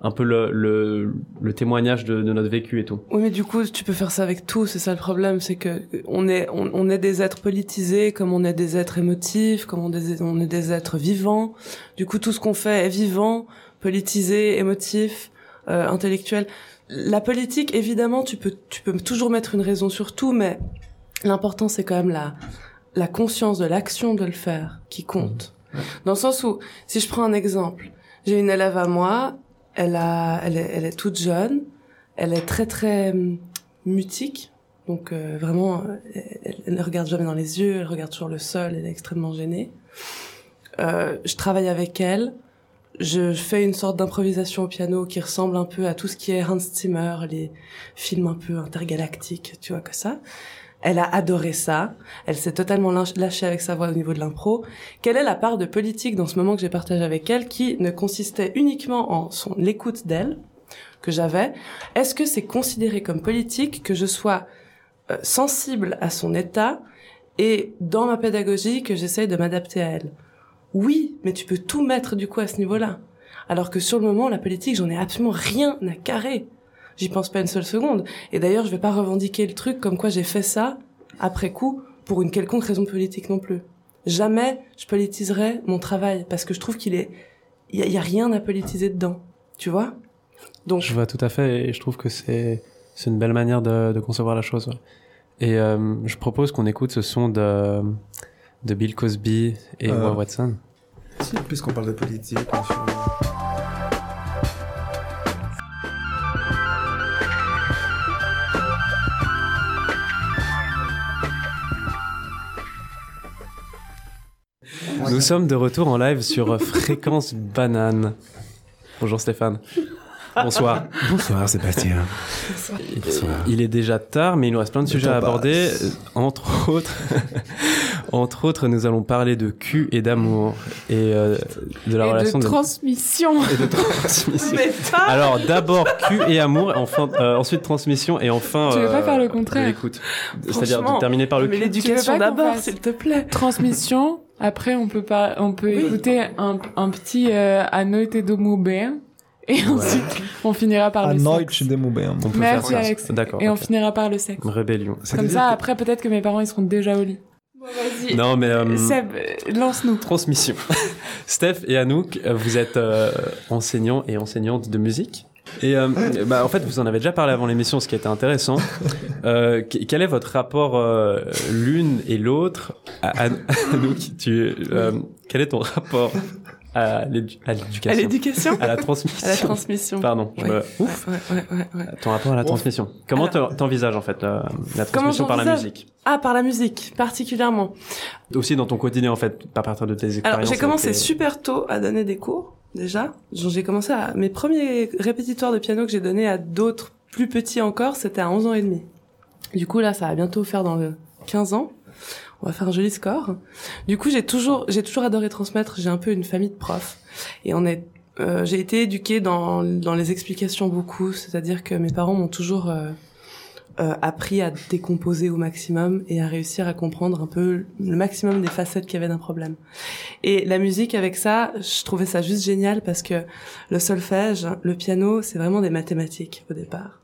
un peu le, le, le témoignage de, de notre vécu et tout. Oui, mais du coup, tu peux faire ça avec tout. C'est ça le problème, c'est que on est, on, est des êtres politisés, comme on est des êtres émotifs, comme on est, on est des êtres vivants. Du coup, tout ce qu'on fait est vivant, politisé, émotif, euh, intellectuel. La politique, évidemment, tu peux, tu peux toujours mettre une raison sur tout, mais l'important, c'est quand même la, la conscience de l'action de le faire qui compte. Dans le sens où, si je prends un exemple, j'ai une élève à moi, elle a, elle est, elle est toute jeune, elle est très très hum, mutique. Donc euh, vraiment, elle, elle ne regarde jamais dans les yeux, elle regarde toujours le sol, elle est extrêmement gênée. Euh, je travaille avec elle, je fais une sorte d'improvisation au piano qui ressemble un peu à tout ce qui est Hans Zimmer, les films un peu intergalactiques, tu vois que ça. Elle a adoré ça. Elle s'est totalement lâch- lâchée avec sa voix au niveau de l'impro. Quelle est la part de politique dans ce moment que j'ai partagé avec elle qui ne consistait uniquement en son l'écoute d'elle que j'avais? Est-ce que c'est considéré comme politique que je sois euh, sensible à son état et dans ma pédagogie que j'essaye de m'adapter à elle? Oui, mais tu peux tout mettre du coup à ce niveau-là. Alors que sur le moment, la politique, j'en ai absolument rien à carrer. J'y pense pas une seule seconde. Et d'ailleurs, je vais pas revendiquer le truc comme quoi j'ai fait ça après coup pour une quelconque raison politique non plus. Jamais je politiserai mon travail parce que je trouve qu'il est, il y, a- rien à politiser dedans. Tu vois? Donc Je vois tout à fait et je trouve que c'est c'est une belle manière de, de concevoir la chose. Et euh, je propose qu'on écoute ce son de de Bill Cosby et Euh. Emma Watson. Si, puisqu'on parle de politique. Nous sommes de retour en live sur Fréquence Banane. Bonjour Stéphane. Bonsoir. Bonsoir Sébastien. Il est déjà tard, mais il nous reste plein de Le sujets à aborder. passe. Entre autres, entre autres, nous allons parler de cul et d'amour et euh, de la et relation de de transmission. et de transmission. Mais Alors d'abord cul et amour, et enfin euh, ensuite transmission et enfin. Tu veux pas euh, faire le contraire de l'écoute. C'est-à-dire de terminer par le Mais cul. l'éducation pas qu'on d'abord, s'il te plaît. Transmission. Après, on peut pas, on peut Oui. écouter un, un petit euh, A noite do Mubin. Et ensuite, on finira par À le sexe. de. On peut Merci faire ça. Alex. D'accord. Et on finira par le sexe. Rébellion. Comme ça, que- après, peut-être que mes parents, ils seront déjà au lit. Vas-y. Non mais euh, Seb, lance-nous. transmission. Steph et Anouk, euh, vous êtes euh, enseignants et enseignantes de musique. Et euh, bah, en fait, vous en avez déjà parlé avant l'émission, ce qui était intéressant. Euh, que- quel est votre rapport euh, l'une et l'autre? À, à- Anouk, tu, euh, quel est ton rapport? À l'édu- à À l'éducation l'éducation À la transmission. À la transmission. Pardon. je Oui. me- Ouais, Ouf. ouais, ouais, ouais, ouais. Ton rapport à la transmission. Comment Alors- te- t'envisages en fait la, la transmission par la musique Ah, par la musique, particulièrement. Aussi dans ton quotidien en fait, à partir de tes expériences. Alors, j'ai commencé tes- super tôt à donner des cours, déjà. Genre, J'ai commencé à... Mes premiers répétitoires de piano que j'ai donnés à d'autres plus petits encore, c'était à 11 ans et demi. Du coup, là, ça va bientôt faire dans le 15 ans. On va faire un joli score. Du coup, j'ai toujours, j'ai toujours adoré transmettre. J'ai un peu une famille de profs. Et on est, euh, j'ai été éduquée dans, dans les explications beaucoup. C'est-à-dire que mes parents m'ont toujours euh, appris à décomposer au maximum et à réussir à comprendre un peu le maximum des facettes qu'il y avait d'un problème. Et la musique avec ça, je trouvais ça juste génial parce que le solfège, le piano, c'est vraiment des mathématiques au départ.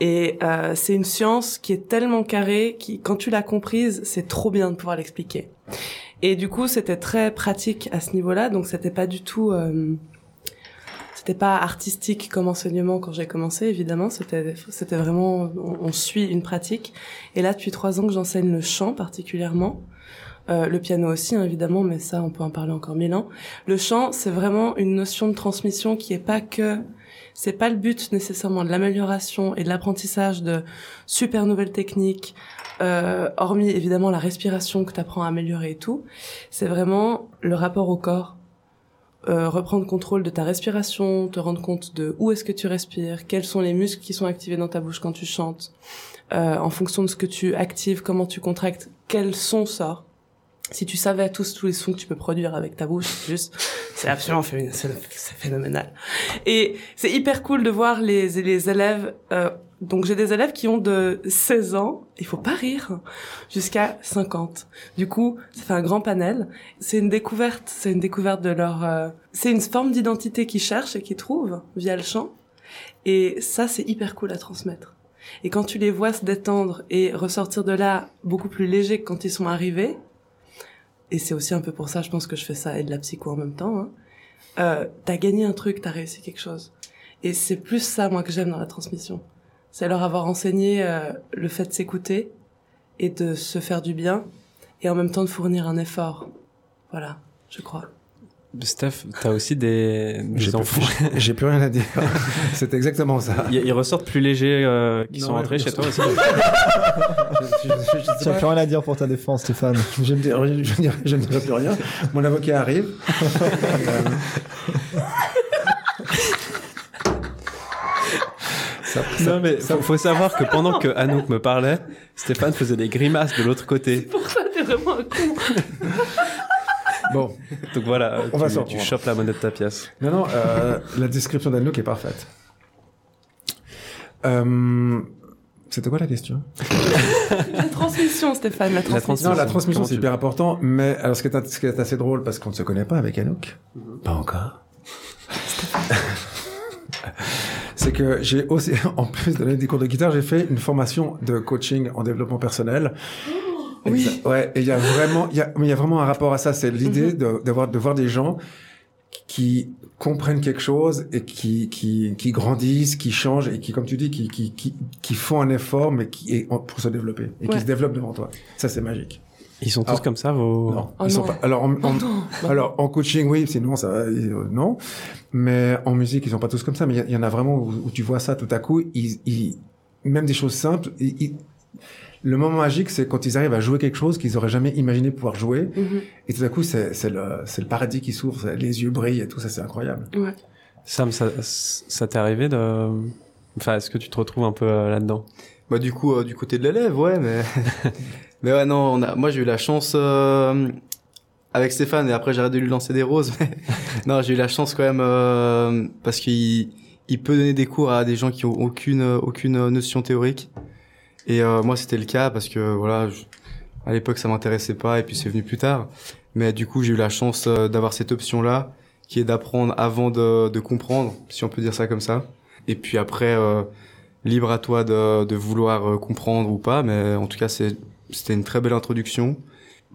Et euh, c'est une science qui est tellement carrée, qui, quand tu l'as comprise, c'est trop bien de pouvoir l'expliquer. Et du coup, c'était très pratique à ce niveau-là, donc c'était pas du tout, euh, c'était pas artistique comme enseignement quand j'ai commencé. Évidemment, c'était, c'était vraiment, on, suit une pratique. Et là, depuis trois ans que j'enseigne le chant particulièrement. Euh, le piano aussi, hein, évidemment, mais ça, on peut en parler encore mille ans. Le chant, c'est vraiment une notion de transmission qui est pas que, c'est pas le but nécessairement de l'amélioration et de l'apprentissage de super nouvelles techniques, euh, hormis évidemment la respiration que tu apprends à améliorer et tout. C'est vraiment le rapport au corps. Euh, reprendre contrôle de ta respiration, te rendre compte de où est-ce que tu respires, quels sont les muscles qui sont activés dans ta bouche quand tu chantes, euh, en fonction de ce que tu actives, comment tu contractes, quel son sort si tu savais tous tous les sons que tu peux produire avec ta bouche, c'est juste, c'est absolument phénoménal, c'est phénoménal. Et c'est hyper cool de voir les, les élèves, euh, donc j'ai des élèves qui ont de 16 ans, il faut pas rire, jusqu'à 50. Du coup, ça fait un grand panel. C'est une découverte, c'est une découverte de leur, euh, c'est une forme d'identité qu'ils cherchent et qu'ils trouvent via le chant. Et ça, c'est hyper cool à transmettre. Et quand tu les vois se détendre et ressortir de là beaucoup plus légers que quand ils sont arrivés, et c'est aussi un peu pour ça, je pense que je fais ça et de la psycho en même temps, hein, euh, t'as gagné un truc, t'as réussi quelque chose. Et c'est plus ça, moi, que j'aime dans la transmission. C'est leur avoir enseigné euh, le fait de s'écouter et de se faire du bien, et en même temps de fournir un effort. Voilà, je crois. Steph, t'as aussi des, des J'ai plus- enfants. J'ai plus rien à dire. C'est exactement ça. Ils, ils ressortent plus légers euh, qui sont rentrés chez toi aussi. Tu n'as plus rien à dire pour ta défense, Stéphane. Je ne dirai, je ne dirai- je ne dirai plus rien. Mon avocat arrive. ça, ça- Non mais faut, faut savoir que pendant que Anouk me parlait, Stéphane faisait des grimaces de l'autre côté. Pour ça, t'es vraiment un con. bon, Donc voilà, On va tu, s'en tu chopes la monnaie de ta pièce. non, non, euh, la description d'Anouk est parfaite. Euh, C'était quoi la question? La transmission, Stéphane, la transmission. Non, la transmission c'est hyper important, mais alors ce qui est, ce qui est assez drôle parce qu'on ne se connaît pas avec Anouk, pas encore. c'est que j'ai aussi, en plus de donner des cours de guitare, j'ai fait une formation de coaching en développement personnel. Oui. Exa- Ouais, et il y a vraiment, il y a, mais il y a vraiment un rapport à ça. C'est l'idée de, d'avoir, de voir des gens qui comprennent quelque chose et qui, qui, qui grandissent, qui changent et qui, comme tu dis, qui, qui, qui, qui font un effort, mais qui, et, pour se développer et Ouais. qui se développent devant toi. Ça, c'est magique. Ils sont tous Alors- comme ça, vos... Non, Oh ils sont non. pas. Alors, en, alors en coaching, oui, sinon ça, va, euh, non. Mais en musique, ils sont pas tous comme ça. Mais il y en a vraiment où, où tu vois ça tout à coup. Ils, ils, même des choses simples. ils- ils- le moment magique, c'est quand ils arrivent à jouer quelque chose qu'ils auraient jamais imaginé pouvoir jouer. Mhm. Et tout à coup, c'est le, c'est le paradis qui s'ouvre. Les yeux brillent et tout ça, c'est incroyable. Ouais. Sam, ça, ça t'est arrivé de... Enfin, est-ce que tu te retrouves un peu euh, là-dedans? Bah du coup euh, du côté de l'élève ouais mais mais ouais non on a moi j'ai eu la chance euh, avec Stéphane et après j'arrête de lui lancer des roses mais non j'ai eu la chance quand même euh, parce qu'il il peut donner des cours à des gens qui ont aucune aucune notion théorique. Et euh, moi c'était le cas parce que voilà je- à l'époque ça m'intéressait pas et puis c'est venu plus tard. Mais du coup j'ai eu la chance euh, d'avoir cette option là qui est d'apprendre avant de, de comprendre si on peut dire ça comme ça. Et puis après euh, libre à toi de, de vouloir euh, comprendre ou pas, mais en tout cas, c'est, c'était une très belle introduction.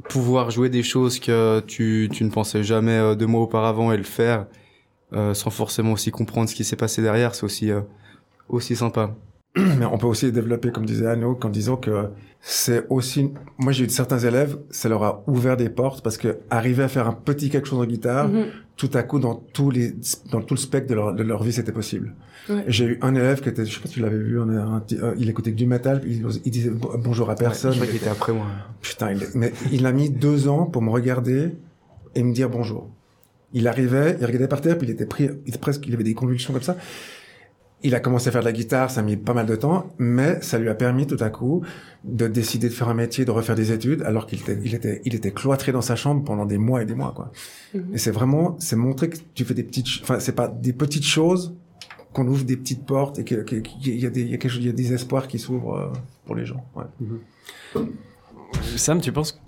Pouvoir jouer des choses que tu, tu ne pensais jamais euh, deux mois auparavant et le faire euh, sans forcément aussi comprendre ce qui s'est passé derrière, c'est aussi, euh, aussi sympa. Mais on peut aussi développer, comme disait Anouk, en disant que c'est aussi, moi j'ai eu certains élèves, ça leur a ouvert des portes parce que arriver à faire un petit quelque chose en guitare, Mhm. tout à coup dans tous les, dans tout le spectre de leur, de leur vie, c'était possible. Ouais. J'ai eu un élève qui était, je sais pas si tu l'avais vu, on a un petit- euh, il écoutait que du métal, il, il disait bo- bonjour à personne. je crois qu'il était après moi. Putain, il, mais il a mis deux ans pour me regarder et me dire bonjour. Il arrivait, il regardait par terre, puis il était pris, il était presque, il avait des convulsions comme ça. Il a commencé à faire de la guitare, ça a mis pas mal de temps, mais ça lui a permis tout à coup de décider de faire un métier, de refaire des études, alors qu'il était, il était, il était cloîtré dans sa chambre pendant des mois et des mois, quoi. Mhm. Et c'est vraiment, c'est montrer que tu fais des petites, enfin, c'est pas des petites choses qu'on ouvre des petites portes et qu'il y a des, il y a quelque chose, il y a des espoirs qui s'ouvrent euh, pour les gens. Ouais. Sam, tu penses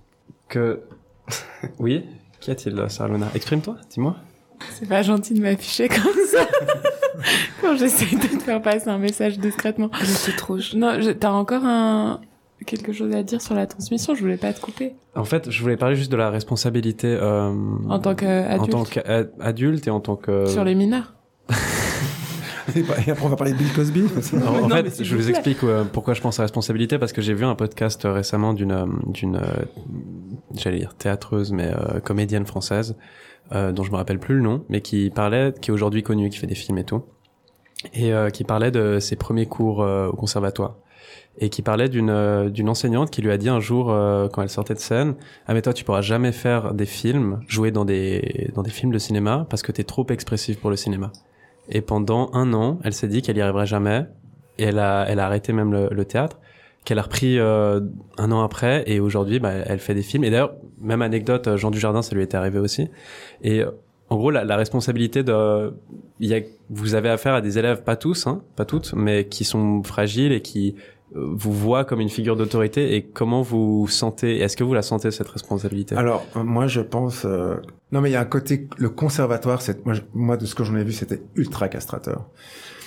que... Oui Qu'y a-t-il, euh, Sarah Luna Exprime-toi, dis-moi. C'est pas gentil de m'afficher comme ça. Quand j'essaie de te faire passer un message discrètement. C'est trop. Non, je- t'as encore un quelque chose à dire sur la transmission? Je voulais pas te couper. En fait, je voulais parler juste de la responsabilité euh, En tant qu'adulte. en tant qu'adulte et en tant que Sur les mineurs. Et après, on va parler de Bill Cosby. En, en Non, mais fait, je vous plaît. explique euh, pourquoi je pense à responsabilité parce que j'ai vu un podcast euh, récemment d'une euh, d'une j'allais dire théâtreuse mais euh, comédienne française euh, dont je me rappelle plus le nom mais qui parlait qui est aujourd'hui connue qui fait des films et tout et euh, qui parlait de ses premiers cours euh, au conservatoire et qui parlait d'une euh, d'une enseignante qui lui a dit un jour euh, quand elle sortait de scène ah mais toi tu pourras jamais faire des films jouer dans des dans des films de cinéma parce que t'es trop expressif pour le cinéma et pendant un an elle s'est dit qu'elle y arriverait jamais et elle a elle a arrêté même le, le théâtre qu'elle a repris euh, un an après et aujourd'hui bah, elle fait des films. Et d'ailleurs même anecdote euh, Jean Dujardin ça lui était arrivé aussi et euh, en gros la, la responsabilité de il y a vous avez affaire à des élèves pas tous hein, pas toutes mais qui sont fragiles et qui euh, vous voient comme une figure d'autorité et comment vous sentez est-ce que vous la sentez cette responsabilité? Alors, moi, je pense... euh, Non, mais il y a un côté... Le conservatoire, c'est moi, je- moi, de ce que j'en ai vu, c'était ultra castrateur.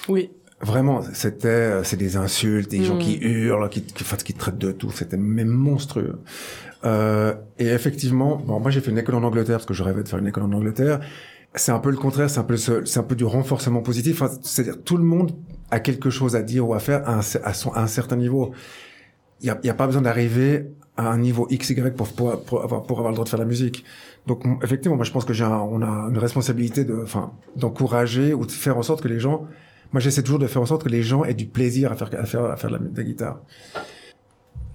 Oui. Vraiment, c'était... euh, C'est des insultes, des gens Mm. qui hurlent, qui, qui, enfin, qui traitent de tout. C'était même monstrueux. Euh, et effectivement, bon, moi, j'ai fait une école en Angleterre, parce que je rêvais de faire une école en Angleterre. C'est un peu le contraire, c'est un peu, ce- c'est un peu du renforcement positif. Enfin, C'est-à-dire, tout le monde a quelque chose à dire ou à faire à un, à son, à un certain niveau. il y a, y a pas besoin d'arriver à un niveau XY pour, pour, pour, avoir, pour avoir le droit de faire la musique. Donc effectivement, moi je pense que j'ai un- on a une responsabilité de, enfin, d'encourager ou de faire en sorte que les gens, moi j'essaie toujours de faire en sorte que les gens aient du plaisir à faire à faire à faire de la, guitare.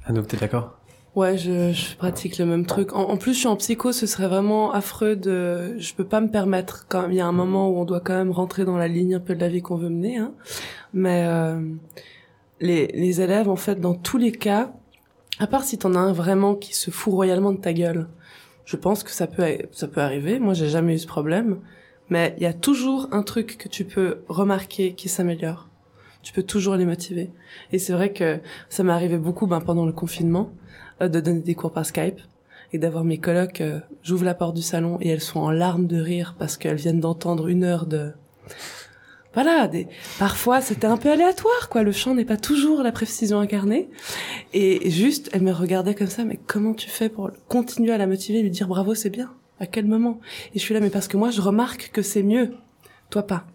Anouk, t'es d'accord? Ouais, je, je pratique le même truc. En, en plus, je suis en psycho, ce serait vraiment affreux de. Je peux pas me permettre quand même. Il y a un moment où on doit quand même rentrer dans la ligne un peu de la vie qu'on veut mener. Hein. Mais euh, les, les élèves, en fait, dans tous les cas, à part si t'en as un vraiment qui se fout royalement de ta gueule, je pense que ça peut ça peut arriver. Moi, j'ai jamais eu ce problème. Mais il y a toujours un truc que tu peux remarquer qui s'améliore. Tu peux toujours les motiver. Et c'est vrai que ça m'est arrivé beaucoup ben, pendant le confinement euh, de donner des cours par Skype et d'avoir mes colocs, euh, j'ouvre la porte du salon et elles sont en larmes de rire parce qu'elles viennent d'entendre une heure de... Voilà, des... parfois c'était un peu aléatoire, quoi. Le chant n'est pas toujours la précision incarnée. Et juste, elles me regardaient comme ça, mais comment tu fais pour continuer à la motiver, lui dire bravo, c'est bien? À quel moment? Et je suis là, mais parce que moi, je remarque que c'est mieux. Toi, pas.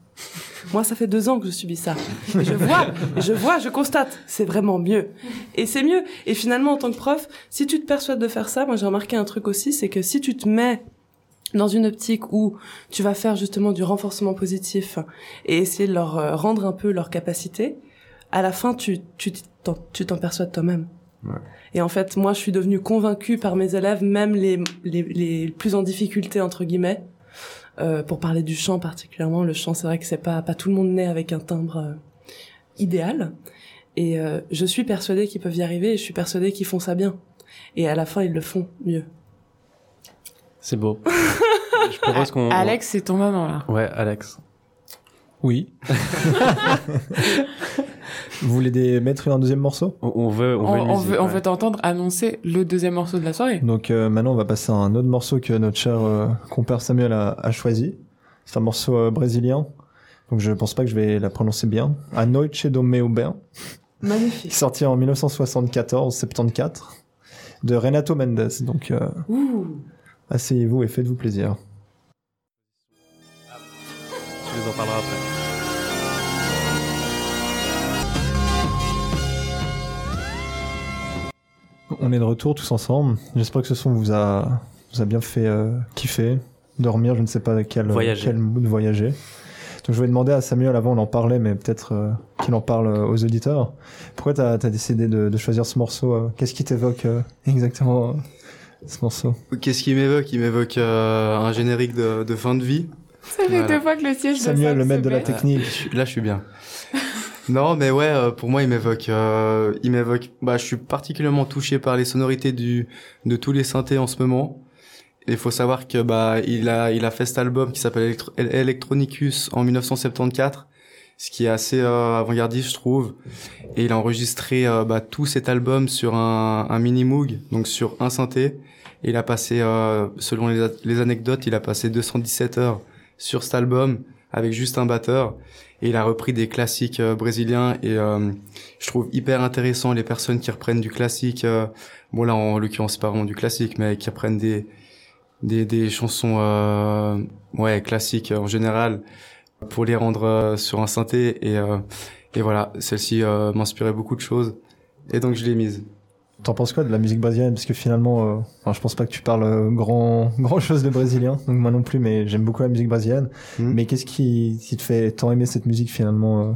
Moi, ça fait deux ans que je subis ça. Et je vois, je vois, je constate, c'est vraiment mieux. Et c'est mieux. Et finalement, en tant que prof, si tu te persuades de faire ça, moi j'ai remarqué un truc aussi, c'est que si tu te mets dans une optique où tu vas faire justement du renforcement positif et essayer de leur euh, rendre un peu leur capacité, à la fin, tu tu t'en, tu t'en persuades toi-même. Ouais. Et en fait, moi, je suis devenue convaincue par mes élèves, même les, les, les plus en difficulté, entre guillemets, euh, pour parler du chant particulièrement, le chant, c'est vrai que c'est pas pas tout le monde naît avec un timbre euh, idéal. Et euh, je suis persuadée qu'ils peuvent y arriver et je suis persuadée qu'ils font ça bien. Et à la fin, ils le font mieux. C'est beau. Je propose qu'on... Alex, c'est ton moment là. Ouais, Alex. Oui. Vous voulez des... mettre un deuxième morceau? On, on veut, on On, veut, une on musique, veut, on ouais. veut t'entendre annoncer le deuxième morceau de la soirée. Donc euh, maintenant, on va passer à un autre morceau que notre cher euh, compère Samuel a, a choisi. C'est un morceau euh, brésilien. Donc je pense pas que je vais la prononcer bien. A Noite do Meu Bem, Magnifique. sorti en 1974-74 de Renato Mendes. Donc euh, asseyez-vous et faites-vous plaisir. Tu nous en parleras après. On est de retour tous ensemble. J'espère que ce son vous a, vous a bien fait euh, kiffer, dormir, je ne sais pas quel, Voyager. quel mood voyager. Donc je vais demander à Samuel, avant on en parlait, mais peut-être euh, qu'il en parle euh, aux auditeurs. Pourquoi t'as as décidé de, de choisir ce morceau euh, Qu'est-ce qui t'évoque euh, exactement euh, ce morceau? Qu'est-ce qui m'évoque? Il m'évoque euh, un générique de, de fin de vie. Ça fait Voilà. deux fois que le siège de Samuel, Sam le maître de la met. technique. Là, je suis bien. Non, mais ouais, euh, pour moi, il m'évoque. euh, il m'évoque. Bah, je suis particulièrement touché par les sonorités du de tous les synthés en ce moment. Il faut savoir que bah il a il a fait cet album qui s'appelle Electro- Electronicus en 1974, ce qui est assez euh, avant-gardiste, je trouve. Et il a enregistré euh, bah, tout cet album sur un, un mini Moog, donc sur un synthé. Et il a passé, selon les, les anecdotes, il a passé 217 heures sur cet album avec juste un batteur. Et il a repris des classiques euh, brésiliens et euh, je trouve hyper intéressant les personnes qui reprennent du classique. euh, bon là, en l'occurrence, c'est pas vraiment du classique, mais qui reprennent des des, des chansons euh, ouais classiques en général pour les rendre sur un synthé et et voilà celle-ci m'inspirait beaucoup de choses et donc je l'ai mise T'en penses quoi de la musique brésilienne? Parce que finalement, euh, enfin, je pense pas que tu parles euh, grand, grand chose de brésilien, donc moi non plus, mais j'aime beaucoup la musique brésilienne. Mhm. Mais qu'est-ce qui, qui te fait tant aimer cette musique finalement euh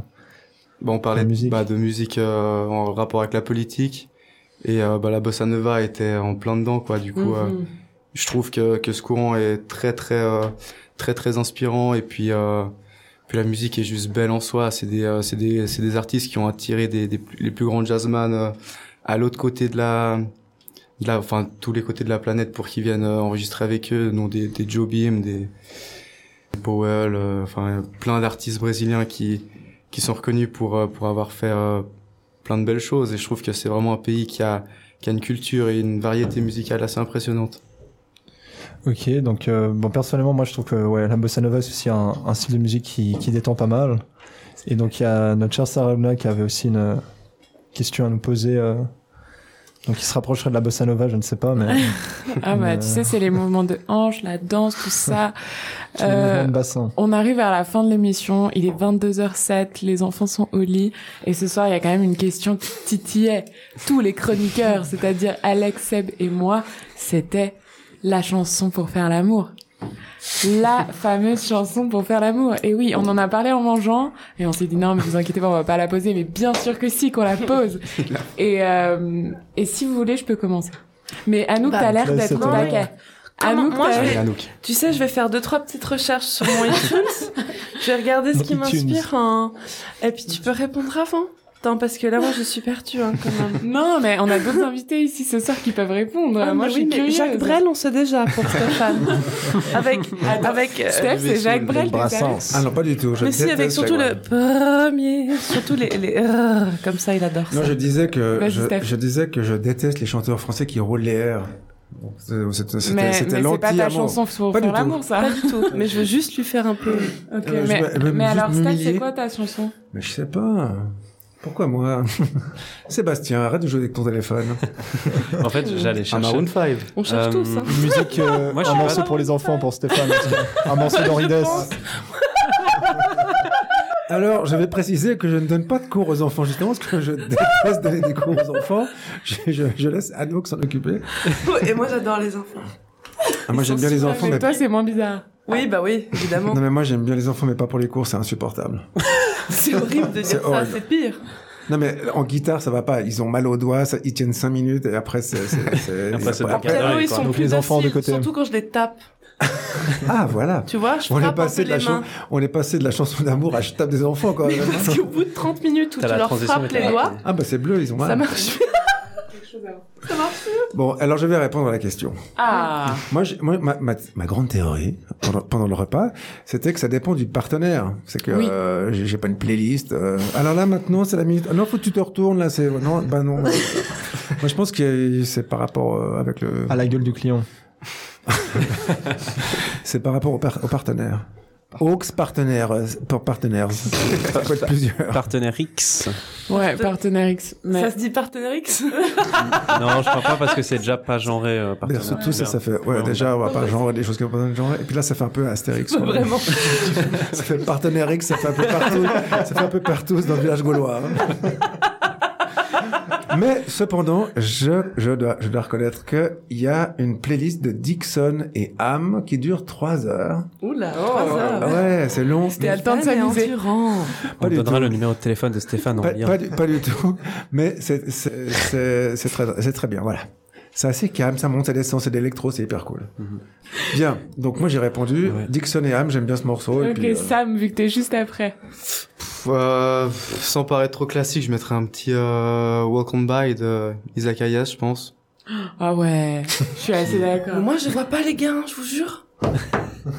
Bon, on parlait La de musique? bah, de musique euh, en rapport avec la politique et euh, bah, la bossa nova était en plein dedans quoi du coup euh, Mhm. je trouve que que ce courant est très très euh, très très inspirant et puis euh, puis la musique est juste belle en soi c'est des euh, c'est des c'est des artistes qui ont attiré des, les plus grands jazzman euh, à l'autre côté de la de la enfin tous les côtés de la planète pour qu'ils viennent euh, enregistrer avec eux dont des des Joe Beam des Powell euh, enfin plein d'artistes brésiliens qui qui sont reconnus pour euh, pour avoir fait plein de belles choses et je trouve que c'est vraiment un pays qui a qui a une culture et une variété musicale assez impressionnante Ok, donc bon personnellement moi je trouve que ouais, la bossa nova c'est aussi un, un style de musique qui, qui détend pas mal. Et donc il y a notre chère Sarah qui avait aussi une question à nous poser. euh, Donc il se rapprocherait de la bossa nova, je ne sais pas, mais Ah bah, Mais- tu sais, c'est les mouvements de hanche, la danse, tout ça. Euh, de bassin. On arrive à la fin de l'émission, il est 22h07, les enfants sont au lit, et ce soir, il y a quand même une question qui titillait tous les chroniqueurs, c'est-à-dire Alex, Seb et moi, c'était la chanson pour faire l'amour. La fameuse chanson pour faire l'amour. Et oui, on en a parlé en mangeant, et on s'est dit non, mais vous inquiétez pas, on va pas la poser, mais bien sûr que si, qu'on la pose. et, euh, et si vous voulez, je peux commencer. Mais Anouk, Bah, t'as l'air là, d'être au. Comment- Anouk, moi, t'as- je vais- Anouk. Tu sais, je vais faire deux trois petites recherches sur mon iTunes. je vais regarder ce qui m'inspire. en- Et puis tu peux répondre avant. Attends, parce que là, moi, je suis perdue hein, quand même. Non, mais on a d'autres invités ici ce soir qui peuvent répondre. Ah, Moi, mais je oui, suis mais curieuse. Jacques Brel, on sait déjà pour Stéphane. avec, avec. euh, Steph, c'est Jacques Brel. Brassens. Ah non, pas du tout. Je mais si, avec surtout le premier, surtout les, les euh, comme ça, il adore ça. Non, je disais que je, disais que je déteste les chanteurs français qui roulent les airs. C'était c'est pas ta chanson pour Pas tout. l'amour, ça. Pas du tout. Mais je veux juste lui faire un peu. Ok, Euh, je mais, mais alors, Steph, c'est quoi ta chanson? Mais je sais pas. Pourquoi moi Sébastien, arrête de jouer avec ton téléphone. En fait, j'allais Un chercher. Maroon 5. On cherche Euh, tous. Hein. Une musique, euh, Moi, je un suis morceau pour les enfants, pour Stéphane. un morceau d'Henri. Alors, je vais préciser que je ne donne pas de cours aux enfants, justement, parce que je déteste donner des cours aux enfants. Je, je, je laisse Anouk s'en occuper. Et moi, j'adore les enfants. Ah, moi, j'aime bien les enfants, mais... toi, c'est moins bizarre. Oui, bah oui, évidemment. Non, mais moi, j'aime bien les enfants, mais pas pour les cours, c'est insupportable. C'est horrible de dire ça, c'est pire. Non, mais en guitare, ça va pas. Ils ont mal aux doigts, ça, ils tiennent 5 minutes, et après, c'est... ils sont plus les enfants de côté. Surtout quand je les tape. Ah, voilà. Tu vois, je On est, passé de la mains. on est passé de la chanson d'amour à je tape des enfants, quoi. Mais parce qu'au bout de 30 minutes où tu leur frappes les doigts, Ah, bah, c'est bleu, ils ont mal. ça marche. Bon, alors je vais répondre à la question. Ah Moi, moi ma, ma, ma grande théorie pendant, pendant le repas, c'était que ça dépend du partenaire. C'est que Oui. euh, j'ai pas une playlist. euh, alors là, maintenant, c'est la minute. Ah non, faut que tu te retournes là. C'est non, bah non. moi, je pense que c'est par rapport euh, avec le. À la gueule du client. C'est par rapport au, par- au partenaire. Aux partenaires, euh, pour partenaires. Ça peut être plusieurs. Partenaire X. Ouais, partenaire X. Mais... Ça se dit partenaire X Non, je crois pas parce que c'est déjà pas genré. Euh, partenaire. surtout ça, ça fait. Ouais, déjà, on va pas genre des choses qui vont pas dans le genre. Et puis là, ça fait un peu Astérix. Vraiment. Ça fait partenaire X, ça fait un peu partout. ça fait un peu partout dans le village gaulois. hein. Mais cependant, je, je, dois, je dois reconnaître qu'il y a une playlist de Dixon et Ham qui dure trois heures. Oula, Oh. trois heures. Ouais, c'est long. C'était à le temps de s'amuser. On Pas du donnera tout. le numéro de téléphone de Stéphane en Pas, lien. pas du, pas du tout. Mais c'est c'est- c'est- c'est très, c'est très bien, voilà. C'est assez calme, ça monte, ça descend, c'est d'électro, c'est hyper cool. Bien, donc moi j'ai répondu, Ouais. Dixon et Ham, j'aime bien ce morceau. et Ok, puis, euh, Sam, vu que t'es juste après. Pff, euh, sans paraître trop classique, je mettrais un petit euh, Walk On By de Isaac Hayes, je pense. Ah ouais, je suis assez d'accord. Moi, je vois pas les gains, je vous jure.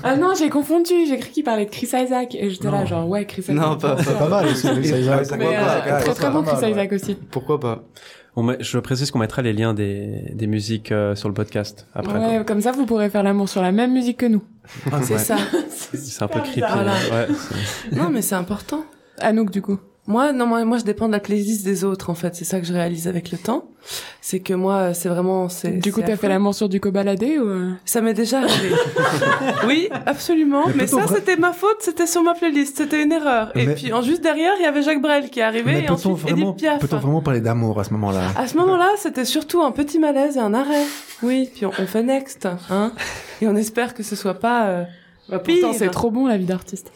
Ah non, j'ai confondu, j'ai cru qu'il parlait de Chris Isaac. Et j'étais là, genre, ouais, Chris Isaac. Non, pas, C'est pas mal aussi, Et- Isaac. Mais euh, pas, très c'est très bon pas Chris Isaac aussi. Pourquoi pas? On met- je précise qu'on mettra les liens des, des musiques euh, sur le podcast après. Ouais, comme ça, vous pourrez faire l'amour sur la même musique que nous. C'est ça. C'est un peu creepy. Voilà. Ouais, Non, mais c'est important. Anouk, du coup. Moi, non, moi, moi, je dépends de la playlist des autres, en fait. C'est ça que je réalise avec le temps. C'est que moi, c'est vraiment, c'est. Du coup, t'as fait l'amour sur du cobaladé ou... euh? Ça m'est déjà arrivé. oui, absolument. Mais ça, c'était ma faute. C'était sur ma playlist. C'était une erreur. Et puis, en juste derrière, il y avait Jacques Brel qui est arrivé. Mais et peut-on ensuite, vraiment, Edith Piaf. peut-on vraiment parler d'amour à ce moment-là? À ce moment-là, c'était surtout un petit malaise et un arrêt. Oui, puis on, on fait next, hein. Et on espère que ce soit pas. euh, Bah, Pourtant, c'est trop bon, la vie d'artiste.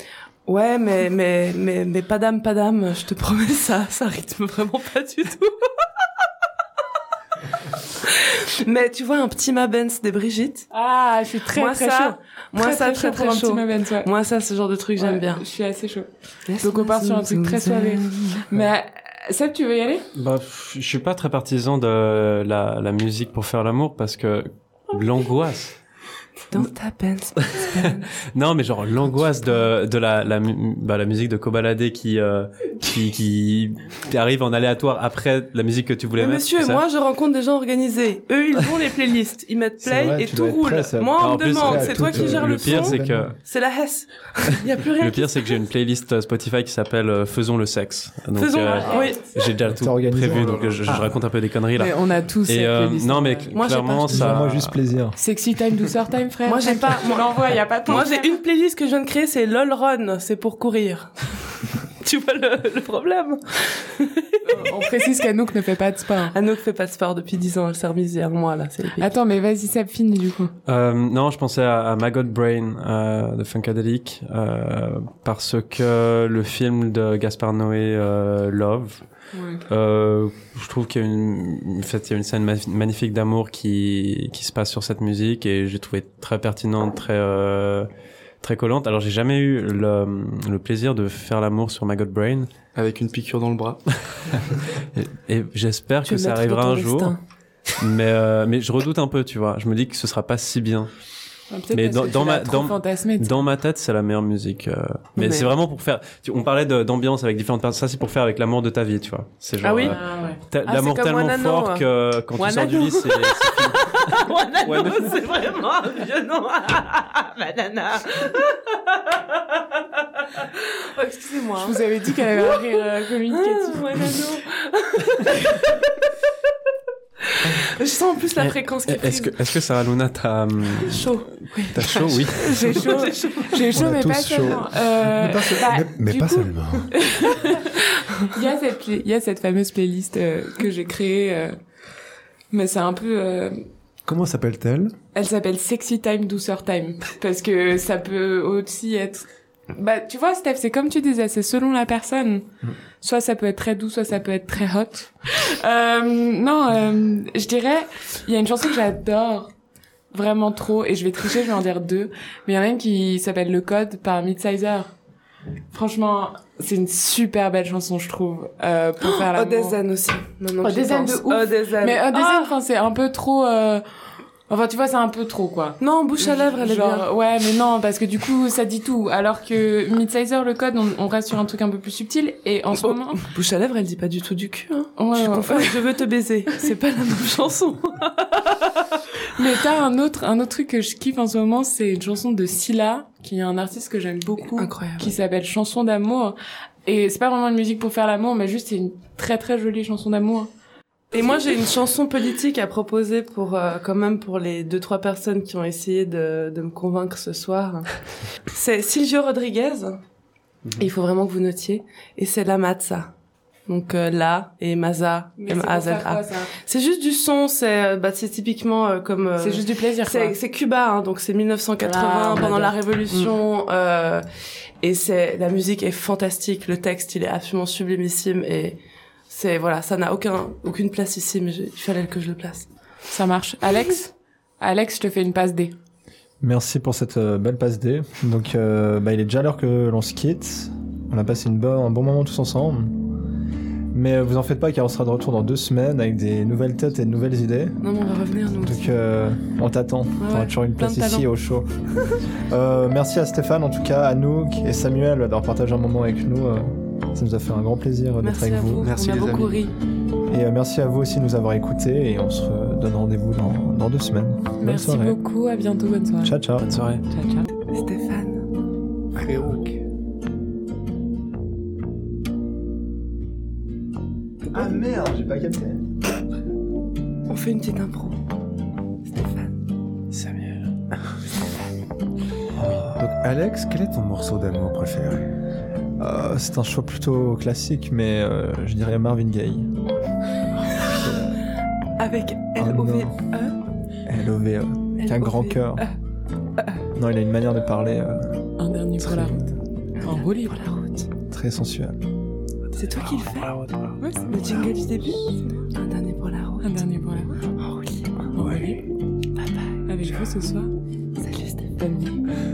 Ouais, mais mais mais mais pas d'âme, pas d'âme. Je te promets ça, ça rythme vraiment pas du tout. mais tu vois un petit Mabens des Brigitte. Ah, je suis très, moi très ça, chaud. moi ça très très, chaud. ouais. Moi ça, ce genre de truc j'aime Ouais, bien. Je suis assez chaud. Donc, on part sur un truc très soivé. Mais, euh, Seb, tu veux y aller? Bah, je suis pas très partisan de la, la musique pour faire l'amour parce que l'angoisse. Dans ta Benz. Non, mais genre l'angoisse de, de la, la, bah, la musique de Kobalade qui, euh, qui, qui arrive en aléatoire après la musique que tu voulais Mais mettre. monsieur, moi je rencontre des gens organisés. Eux, ils font les playlists, ils mettent play vrai, et tout roule. prêt, Moi, on En me demande, c'est toi qui euh, gères le, le pire, c'est que C'est la Hesse. Il y a plus rien. le pire, c'est que j'ai une playlist Spotify qui s'appelle euh, Faisons le sexe. Donc, Faisons. euh, Oui. j'ai déjà tout prévu, donc je, je Ah. raconte un peu des conneries là. Mais on a tous Et euh, playlist, non, mais clairement, ça. Moi, juste plaisir. Sexy time, douceur time, frère. Moi, j'ai pas- On l'envoie, y a pas de Moi, j'ai une playlist que je viens de créer, c'est LOL Run, c'est pour courir. tu vois le, le problème? On précise qu'Anouk ne fait pas de sport. Anouk fait pas de sport depuis 10 ans, elle s'est remise il y a un mois, là, c'est épique. Attends, mais vas-y, ça finit du coup. Euh, non, je pensais à, à Maggot Brain euh, de Funkadelic euh, parce que le film de Gaspard Noé, euh, Euh, je trouve qu'il y a une, en fait, il y a une scène ma- magnifique d'amour qui qui se passe sur cette musique et j'ai trouvé très pertinente, très euh, très collante. Alors j'ai jamais eu le, le plaisir de faire l'amour sur Maggot Brain Avec une piqûre dans le bras. et, et j'espère que ça arrivera un jour. Mais euh, mais je redoute un peu, tu vois. Je me dis que ce sera pas si bien. Peut-être Mais dans- dans ma- dans- ma tête, c'est la meilleure musique. euh, Mais, Mais- c'est vraiment pour faire. tu- On parlait d'ambiance avec différentes personnes. Ça, c'est pour faire avec l'amour de ta vie, tu vois. C'est genre. Ah oui euh, Ah ouais. Ah, L'amour tellement Wanano, fort ouais. que quand tu sors du Wanano. lit, c'est. c'est- Wanano, Wanano. c'est vraiment un vieux nom. Banana. oh, excusez-moi. Je vous avais dit qu'elle avait un rire euh, communicatif. Wanano. Je sens en plus la fréquence qui Est-ce que, est-ce que Sarah Luna, t'as, hum, chaud. t'as chaud, oui. J'ai chaud. J'ai chaud, mais pas chaud. seulement. Euh, Mais pas, se- bah, mais- mais du pas coup, seulement. Il y a cette, play- il y a cette fameuse playlist euh, que j'ai créée, euh, mais c'est un peu. euh, Comment s'appelle-t-elle? elle s'appelle Sexy Time, Douceur Time, parce que ça peut aussi être. Bah, tu vois, Steph, c'est comme tu disais, c'est selon la personne. Soit ça peut être très doux, soit ça peut être très hot. Euh, non, euh, je dirais, il y a une chanson que j'adore vraiment trop, et je vais tricher, je vais en dire deux, mais il y en a une qui s'appelle Le Code par Midsizer. Franchement, c'est une super belle chanson, je trouve, euh, pour faire la Odezen aussi. Odezen de ouf. Odezen. Mais Odezen, Ah enfin, c'est un peu trop, euh... enfin, tu vois, c'est un peu trop, quoi. non, bouche à lèvres, elle est Genre, bien. Ouais, mais non, parce que du coup, ça dit tout. Alors que Midsizer, le code, on, on reste sur un truc un peu plus subtil. Et en ce Oh, moment, Bouche à lèvres, elle dit pas du tout du cul. Hein. ouais, je ouais. confonds Je veux te baiser. C'est pas la même chanson. mais t'as un autre, un autre truc que je kiffe en ce moment, c'est une chanson de Scylla, qui est un artiste que j'aime beaucoup, Incroyable. qui s'appelle Chanson d'amour. Et c'est pas vraiment une musique pour faire l'amour, mais juste c'est une très très jolie chanson d'amour. Et moi, j'ai une chanson politique à proposer pour, euh, quand même, pour les deux, trois personnes qui ont essayé de, de me convaincre ce soir. C'est Silvio Rodriguez. Il faut vraiment que vous notiez. Et c'est La Mazza. Donc, euh, La et Maza. Faire M-A-Z-A. quoi, ça C'est juste du son, c'est, euh, bah, c'est typiquement euh, comme, euh, C'est juste du plaisir, c'est, c'est Cuba, hein, donc c'est 1980 Ah, pendant la Révolution, euh, et c'est la musique est fantastique, le texte il est absolument sublimissime et c'est voilà, ça n'a aucun aucune place ici, mais il fallait que je le place. Ça marche. Alex Alex, je te fais une passe D. Merci pour cette euh, belle passe D. Donc, euh, bah, il est déjà l'heure que l'on se quitte. On a passé une bonne, un bon moment tous ensemble. Mais euh, vous en faites pas car on sera de retour dans deux semaines avec des nouvelles têtes et de nouvelles idées. Non, mais on va revenir nous. Donc euh, on t'attend. T'auras ouais, toujours une place ici au show. euh, merci à Stéphane en tout cas, à Nook et Samuel d'avoir partagé un moment avec nous. Ça nous a fait un grand plaisir d'être avec à vous. vous. Merci, on a les beaucoup amis. ri. Et euh, merci à vous aussi de nous avoir écoutés et on se donne rendez-vous dans, dans deux semaines. Bonne Merci soirée. beaucoup, à bientôt, bonne soirée. Ciao ciao. Bonne soirée. Ciao, ciao. Stéphane. Ok. Ah merde, j'ai pas capté. On fait une petite impro. Stéphane. Samuel. Donc, Alex, quel est ton morceau d'amour préféré? Euh, c'est un choix plutôt classique, mais euh, je dirais Marvin Gaye. Avec Oh L-O-V-E. L.O.V.E. Avec un grand cœur. Non, il a une manière de parler euh, Un dernier pour la route. En roue libre. la route. très sensuelle. C'est toi qui le fais. Ouais, c'est Le jingle du début. Un dernier pour la route. Un dernier pour la route. En roue libre. En roue libre. Bye bye. Avec vous ce soir. Salut Stéphane. Nuit.